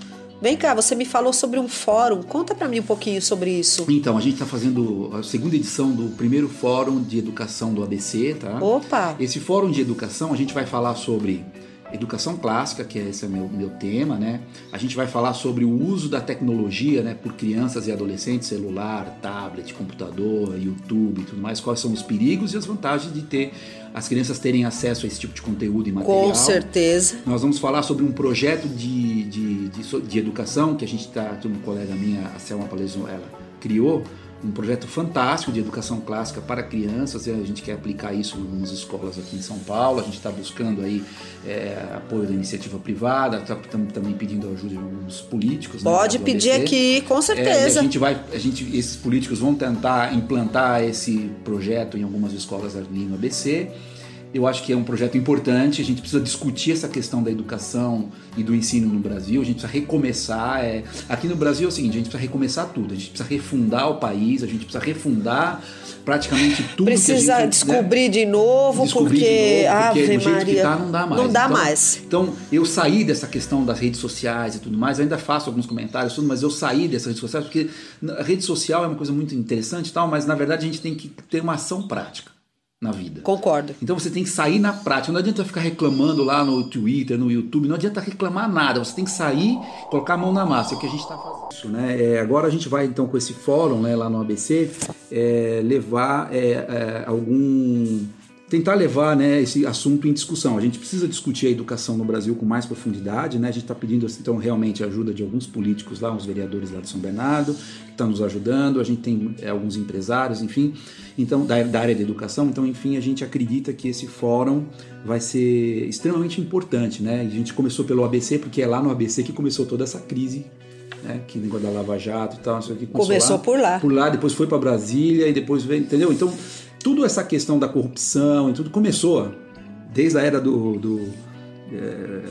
Vem cá, você me falou sobre um fórum. Conta para mim um pouquinho sobre isso. Então, a gente está fazendo a segunda edição do primeiro fórum de educação do ABC, tá? Opa! Esse fórum de educação, a gente vai falar sobre educação clássica, que esse é meu, meu tema, né? A gente vai falar sobre o uso da tecnologia, né, por crianças e adolescentes, celular, tablet, computador, YouTube e tudo mais, quais são os perigos e as vantagens de ter as crianças terem acesso a esse tipo de conteúdo e material. Com certeza. Nós vamos falar sobre um projeto de, de, de, de educação que a gente está, uma colega minha, a Selma Palesino, ela criou, um projeto fantástico de educação clássica para crianças. A gente quer aplicar isso em algumas escolas aqui em São Paulo. A gente está buscando aí é, apoio da iniciativa privada, estamos tá, também pedindo ajuda de alguns políticos. Né, Pode né, pedir aqui, com certeza. É, a gente vai, a gente, esses políticos vão tentar implantar esse projeto em algumas escolas ali no ABC. Eu acho que é um projeto importante. A gente precisa discutir essa questão da educação e do ensino no Brasil. A gente precisa recomeçar. É... Aqui no Brasil é o seguinte: a gente precisa recomeçar tudo. A gente precisa refundar o país. A gente precisa refundar praticamente tudo. Precisa gente, né, descobrir né? de novo, descobrir porque, de novo, porque Ave do jeito Maria, que tá, não dá mais. Não dá então, mais. Então eu saí dessa questão das redes sociais e tudo mais. Eu ainda faço alguns comentários, tudo, mas eu saí dessas redes sociais porque a rede social é uma coisa muito interessante, e tal. Mas na verdade a gente tem que ter uma ação prática na vida. Concordo. Então você tem que sair na prática. Não adianta ficar reclamando lá no Twitter, no YouTube. Não adianta reclamar nada. Você tem que sair, colocar a mão na massa. É o que a gente está fazendo. Isso, né? É, agora a gente vai então com esse fórum né, lá no ABC é, levar é, é algum tentar levar né, esse assunto em discussão. A gente precisa discutir a educação no Brasil com mais profundidade. Né? A gente está pedindo então realmente a ajuda de alguns políticos lá, uns vereadores lá de São Bernardo, que estão nos ajudando. A gente tem é, alguns empresários, enfim, então da, da, área da educação. Então, enfim, a gente acredita que esse fórum vai ser extremamente importante. Né? A gente começou pelo ABC, porque é lá no ABC que começou toda essa crise né, que negócio da Lava Jato e tal, isso aqui começou, lá, por lá. Por lá, depois foi para Brasília e depois veio, entendeu? Então, tudo essa questão da corrupção e tudo começou desde a era do, do, é,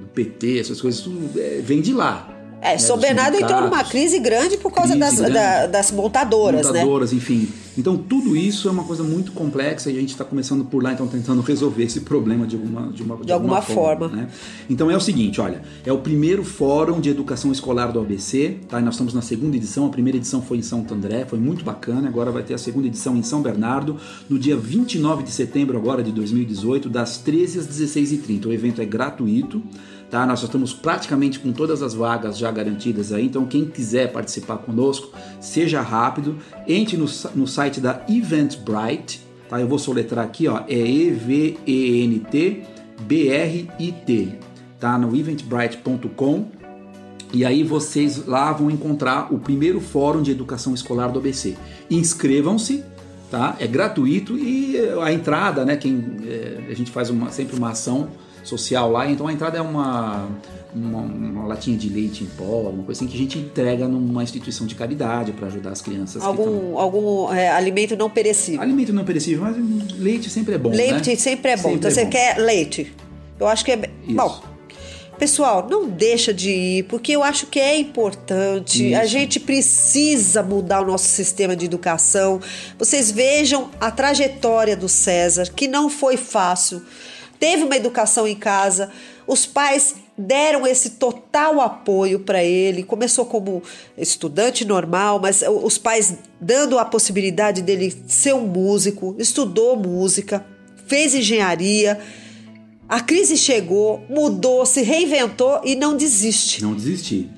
do PT, essas coisas, tudo é, vem de lá. É, né, São dos Bernardo entrou numa crise grande por causa Crise das, grande. da- das montadoras, né? montadoras, enfim. Então tudo isso é uma coisa muito complexa e a gente está começando por lá, então tentando resolver esse problema de alguma de uma, De alguma forma. né? Então é o seguinte, olha, é o primeiro fórum de educação escolar do ABC, tá? E nós estamos na segunda edição. A primeira edição foi em Santo André, foi muito bacana. Agora vai ter a segunda edição em São Bernardo no dia 29 de setembro agora de 2018, das 13 às 16h30. O evento é gratuito. Tá? Nós já estamos praticamente com todas as vagas já garantidas aí, então quem quiser participar conosco, seja rápido, entre no, no site da Eventbrite, tá? Eu vou soletrar aqui, ó, é E-V-E-N-T B-R-I-T, tá? No eventbrite.com e aí vocês lá vão encontrar o primeiro fórum de educação escolar do ABC. Inscrevam-se, tá? É gratuito e a entrada, né? Quem eh, a gente faz uma- sempre uma ação social lá, então a entrada é uma, uma, uma latinha de leite em pó, uma coisa assim que a gente entrega numa instituição de caridade para ajudar as crianças. que estão- Algum, algum é, alimento não perecível. Alimento não perecível, mas leite sempre é bom. Leite né? sempre é bom. Sempre então é você bom. quer leite. Eu acho que é. Isso. Bom, pessoal, não deixa de ir, porque eu acho que é importante. A Isso. gente precisa mudar o nosso sistema de educação. Vocês vejam a trajetória do César, que não foi fácil. Teve uma educação em casa, os pais deram esse total apoio para ele. Começou como estudante normal, mas os pais dando a possibilidade dele ser um músico, estudou música, fez engenharia. A crise chegou, mudou, se reinventou e não desiste. Não desistir.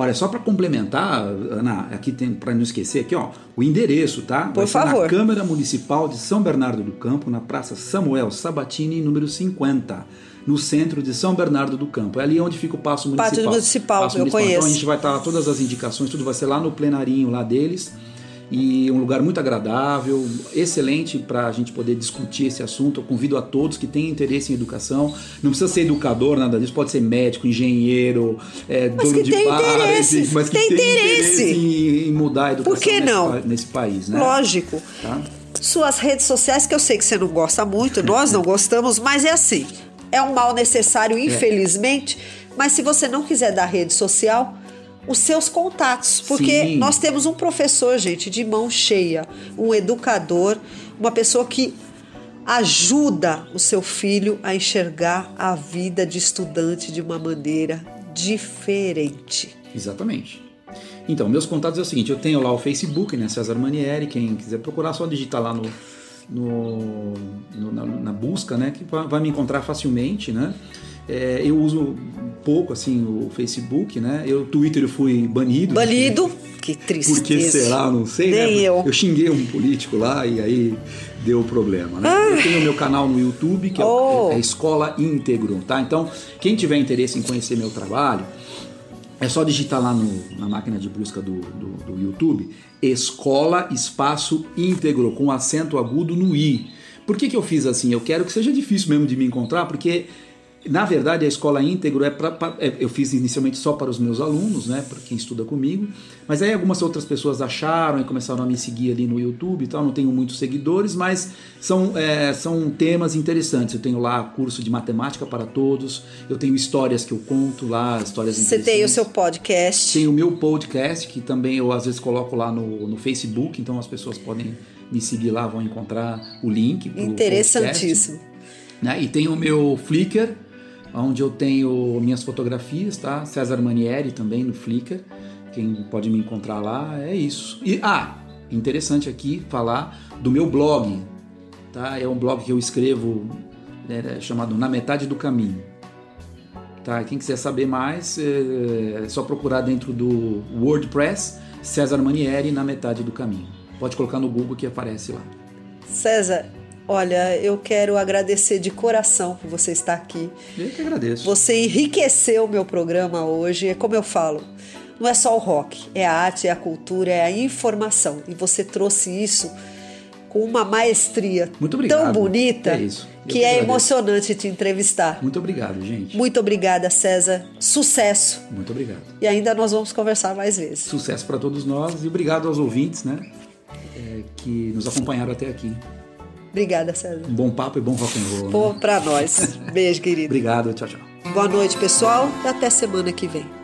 Olha, só para complementar, Ana, aqui tem para não esquecer aqui, ó, o endereço, tá? Por Vai favor. na Câmara Municipal de São Bernardo do Campo, na Praça Samuel Sabatini, número 50, no centro de São Bernardo do Campo. É ali onde fica o Paço Municipal. Pátio Municipal, eu Então conheço. a gente vai estar todas as indicações, tudo vai ser lá no plenarinho lá deles. E um lugar muito agradável, excelente para a gente poder discutir esse assunto. Eu convido a todos que têm interesse em educação. Não precisa ser educador, nada disso. Pode ser médico, engenheiro, é, Mas dono de bar, interesse, mas que tem tem, interesse. em, em mudar a educação Por que nesse, não? pa- nesse país, né? Lógico. Tá? Suas redes sociais, que eu sei que você não gosta muito, nós não gostamos, mas é assim. É um mal necessário, infelizmente. Mas se você não quiser dar rede social, os seus contatos. Porque Sim. nós temos um professor, gente, de mão cheia, um educador, uma pessoa que ajuda o seu filho a enxergar a vida de estudante de uma maneira diferente. Exatamente. Então, meus contatos é o seguinte: eu tenho lá o Facebook, né? César Manieri. Quem quiser procurar, só digitar lá no, no- no- na, na busca, né? Que vai me encontrar facilmente, né? É, eu uso pouco assim o Facebook, né? Eu Twitter eu fui banido. Banido, que tristeza. Por que será? Não sei, né? Nem eu. Eu xinguei um político lá e aí deu problema, né? Eu tenho o meu canal no YouTube, que é, Oh. é Escola Íntegro, tá? Então, quem tiver interesse em conhecer meu trabalho, é só digitar lá no- na máquina de busca do, do, do YouTube Escola Espaço Íntegro, com acento agudo no I. Por que, que eu fiz assim? Eu quero que seja difícil mesmo de me encontrar, porque na verdade a escola íntegro é para eu fiz inicialmente só para os meus alunos, né, para quem estuda comigo, mas aí algumas outras pessoas acharam e começaram a me seguir ali no YouTube e tal. Não tenho muitos seguidores, mas são é, são temas interessantes. Eu tenho lá curso de matemática para todos, eu tenho histórias que eu conto lá, histórias Você tem o seu podcast. Tem o meu podcast, que também eu às vezes coloco lá no, no Facebook, então as pessoas podem me seguir lá, vão encontrar o link. Interessantíssimo. podcast, né? E tem o meu Flickr, onde eu tenho minhas fotografias, tá? César Manieri também no Flickr. Quem pode me encontrar lá é isso. E ah, interessante aqui falar do meu blog, tá? É um blog que eu escrevo é, chamado Na Metade do Caminho. Tá? Quem quiser saber mais, é só procurar dentro do WordPress César Manieri na metade do caminho. Pode colocar no Google que aparece lá. César, olha, eu quero agradecer de coração por você estar aqui. Eu que agradeço. Você enriqueceu o meu programa hoje. É como eu falo, não é só o rock, é a arte, é a cultura, é a informação. E você trouxe isso com uma maestria tão bonita É que é emocionante te entrevistar. Muito obrigado, gente. Muito obrigada, César. Sucesso. Muito obrigado. E ainda nós vamos conversar mais vezes. Sucesso para todos nós e obrigado aos ouvintes, né? é, que nos acompanharam até aqui. Obrigada, César. Um bom papo e bom rock and roll. né? Pô, pra nós. Beijo, querido. Obrigado, tchau, tchau. Boa noite, pessoal, e até semana que vem.